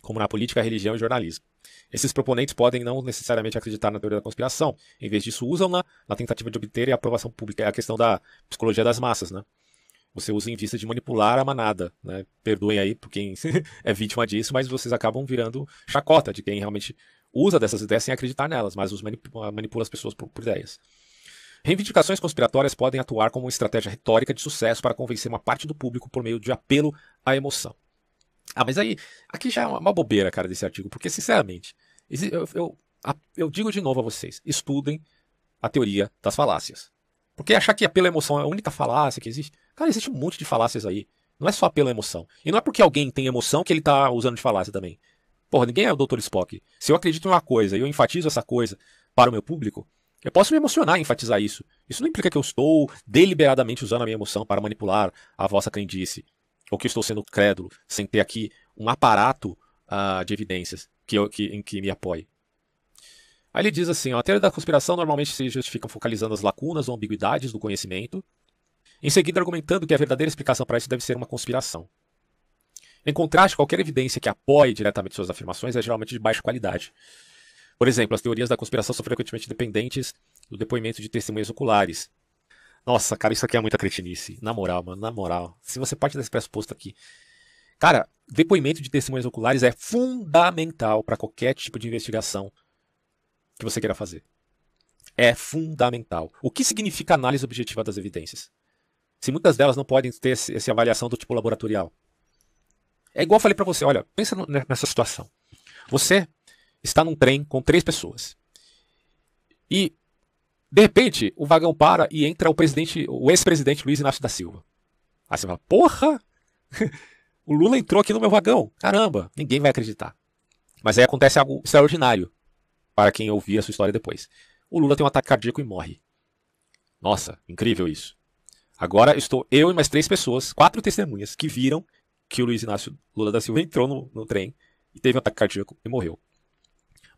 como na política, religião e jornalismo. Esses proponentes podem não necessariamente acreditar na teoria da conspiração, em vez disso usam-na na tentativa de obter a aprovação pública. É a questão da psicologia das massas, né? Você usa em vista de manipular a manada, né? Perdoem aí por quem é vítima disso, mas vocês acabam virando chacota de quem realmente usa dessas ideias sem acreditar nelas, mas os manipula as pessoas por, por ideias. Reivindicações conspiratórias podem atuar como uma estratégia retórica de sucesso para convencer uma parte do público por meio de apelo à emoção. Ah, mas aí, aqui já é uma bobeira, cara, desse artigo, porque, sinceramente, eu, eu, eu digo de novo a vocês: estudem a teoria das falácias. Porque achar que apelo à emoção é a única falácia que existe. Cara, existe um monte de falácias aí. Não é só apelo à emoção. E não é porque alguém tem emoção que ele tá usando de falácia também. Porra, ninguém é o Dr. Spock. Se eu acredito em uma coisa e eu enfatizo essa coisa para o meu público, eu posso me emocionar e enfatizar isso. Isso não implica que eu estou deliberadamente usando a minha emoção para manipular a vossa crendice. Ou que estou sendo crédulo, sem ter aqui um aparato uh, de evidências que eu, que, em que me apoie. Aí ele diz assim: ó, a teoria da conspiração normalmente se justifica focalizando as lacunas ou ambiguidades do conhecimento, em seguida argumentando que a verdadeira explicação para isso deve ser uma conspiração. Em contraste, qualquer evidência que apoie diretamente suas afirmações é geralmente de baixa qualidade. Por exemplo, as teorias da conspiração são frequentemente dependentes do depoimento de testemunhas oculares. Nossa, cara, isso aqui é muita cretinice. Na moral, mano, na moral. Se você parte desse pressuposto aqui. Cara, depoimento de testemunhas oculares é fundamental para qualquer tipo de investigação que você queira fazer. É fundamental. O que significa análise objetiva das evidências? Se muitas delas não podem ter essa avaliação do tipo laboratorial. É igual eu falei para você, olha, pensa nessa situação. Você está num trem com três pessoas. E, de repente, o vagão para e entra o presidente, o ex-presidente Luiz Inácio da Silva. Aí você fala, porra! o Lula entrou aqui no meu vagão. Caramba, ninguém vai acreditar. Mas aí acontece algo extraordinário para quem ouvir a sua história depois. O Lula tem um ataque cardíaco e morre. Nossa, incrível isso. Agora estou eu e mais três pessoas, quatro testemunhas, que viram que o Luiz Inácio Lula da Silva entrou no, no trem e teve um ataque cardíaco e morreu.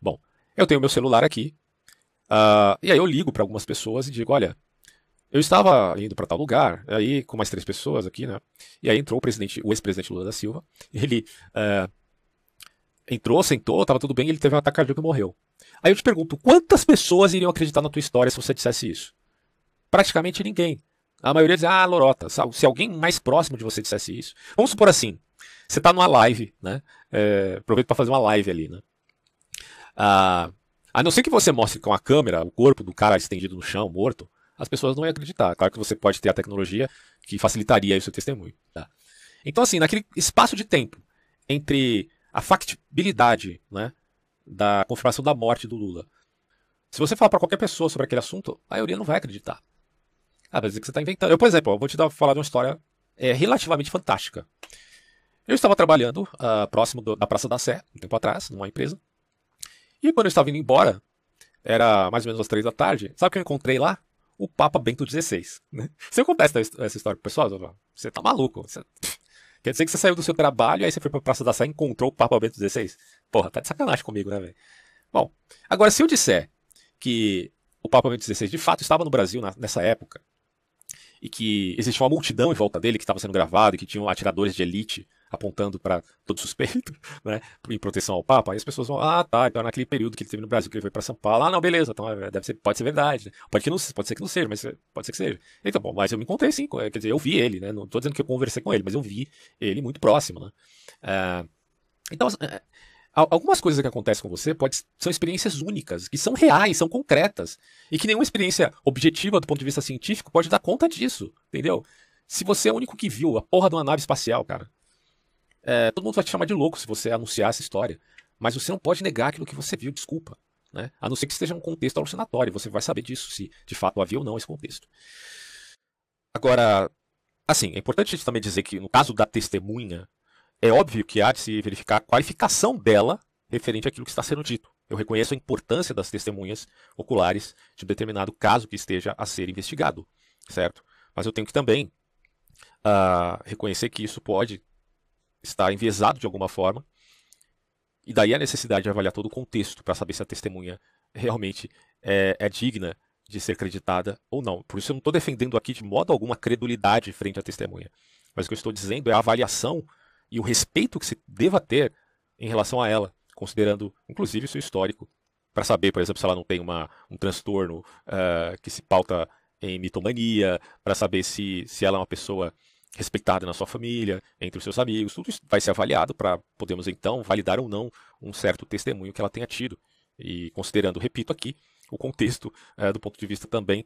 Bom, eu tenho meu celular aqui, uh, e aí eu ligo para algumas pessoas e digo: olha, eu estava indo para tal lugar, aí com mais três pessoas aqui, né? E aí entrou o presidente, o ex-presidente Lula da Silva, ele uh, entrou, sentou, estava tudo bem, ele teve um ataque cardíaco e morreu. Aí eu te pergunto, quantas pessoas iriam acreditar na tua história se você dissesse isso? Praticamente ninguém. A maioria diz, ah, lorota. Se alguém mais próximo de você dissesse isso. Vamos supor assim, você está numa live, né? É, aproveita para fazer uma live ali, né? Ah, a não ser que você mostre com a câmera o corpo do cara estendido no chão, morto, as pessoas não iam acreditar. Claro que você pode ter a tecnologia que facilitaria o seu testemunho. Tá? Então, assim, naquele espaço de tempo entre a factibilidade né, da confirmação da morte do Lula, se você falar para qualquer pessoa sobre aquele assunto, a maioria não vai acreditar. Ah, vai dizer que você está inventando. Eu, por exemplo, vou te dar, falar de uma história é, relativamente fantástica. Eu estava trabalhando uh, próximo do, da Praça da Sé, um tempo atrás, numa empresa. E quando eu estava indo embora, era mais ou menos às três da tarde, sabe o que eu encontrei lá? O Papa Bento XVI. Né? Se eu contar essa, história pro pessoal, você tá maluco. Você... Quer dizer que você saiu do seu trabalho, aí você foi pra Praça da Sé e encontrou o Papa Bento XVI? Porra, tá de sacanagem comigo, né, velho? Bom, agora se eu disser que o Papa Bento XVI de fato estava no Brasil na, nessa época, e que existia uma multidão em volta dele que estava sendo gravado e que tinham atiradores de elite apontando para todo suspeito, né, em proteção ao Papa, aí as pessoas vão, ah, tá, então naquele período que ele teve no Brasil, que ele foi para São Paulo, ah, não, beleza, então é, deve ser, pode ser verdade, né? pode, que não, pode ser que não seja, mas pode ser que seja. Então, bom, mas eu me encontrei sim, quer dizer, eu vi ele, né, não estou dizendo que eu conversei com ele, mas eu vi ele muito próximo, né. É, então, é, algumas coisas que acontecem com você pode, são experiências únicas, que são reais, são concretas, e que nenhuma experiência objetiva do ponto de vista científico pode dar conta disso, entendeu? Se você é o único que viu a porra de uma nave espacial, cara, é, todo mundo vai te chamar de louco se você anunciar essa história. Mas você não pode negar aquilo que você viu, desculpa. Né? A não ser que esteja um contexto alucinatório. Você vai saber disso, se de fato havia ou não esse contexto. Agora, assim, é importante a gente também dizer que no caso da testemunha, é óbvio que há de se verificar a qualificação dela referente àquilo que está sendo dito. Eu reconheço a importância das testemunhas oculares de um determinado caso que esteja a ser investigado, certo? Mas eu tenho que também uh, reconhecer que isso pode está enviesado de alguma forma. E daí a necessidade de avaliar todo o contexto para saber se a testemunha realmente é, é, digna de ser acreditada ou não. Por isso eu não estou defendendo aqui de modo alguma credulidade frente à testemunha. Mas o que eu estou dizendo é a avaliação e o respeito que se deva ter em relação a ela, considerando inclusive seu histórico, para saber, por exemplo, se ela não tem uma, um transtorno uh, que se pauta em mitomania, para saber se, se ela é uma pessoa respeitada na sua família, entre os seus amigos, tudo isso vai ser avaliado para podermos então validar ou não um certo testemunho que ela tenha tido. E considerando, repito aqui, o contexto uh, do ponto de vista também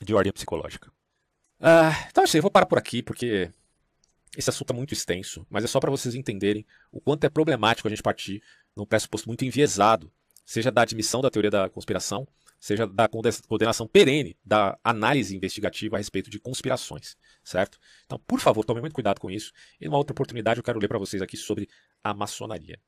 de ordem psicológica. Uh, então, assim, eu vou parar por aqui, porque esse assunto é muito extenso, mas é só para vocês entenderem o quanto é problemático a gente partir num pressuposto muito enviesado, seja da admissão da teoria da conspiração, seja da condenação perene da análise investigativa a respeito de conspirações, certo? Então, por favor, tomem muito cuidado com isso. E numa outra oportunidade eu quero ler para vocês aqui sobre a maçonaria.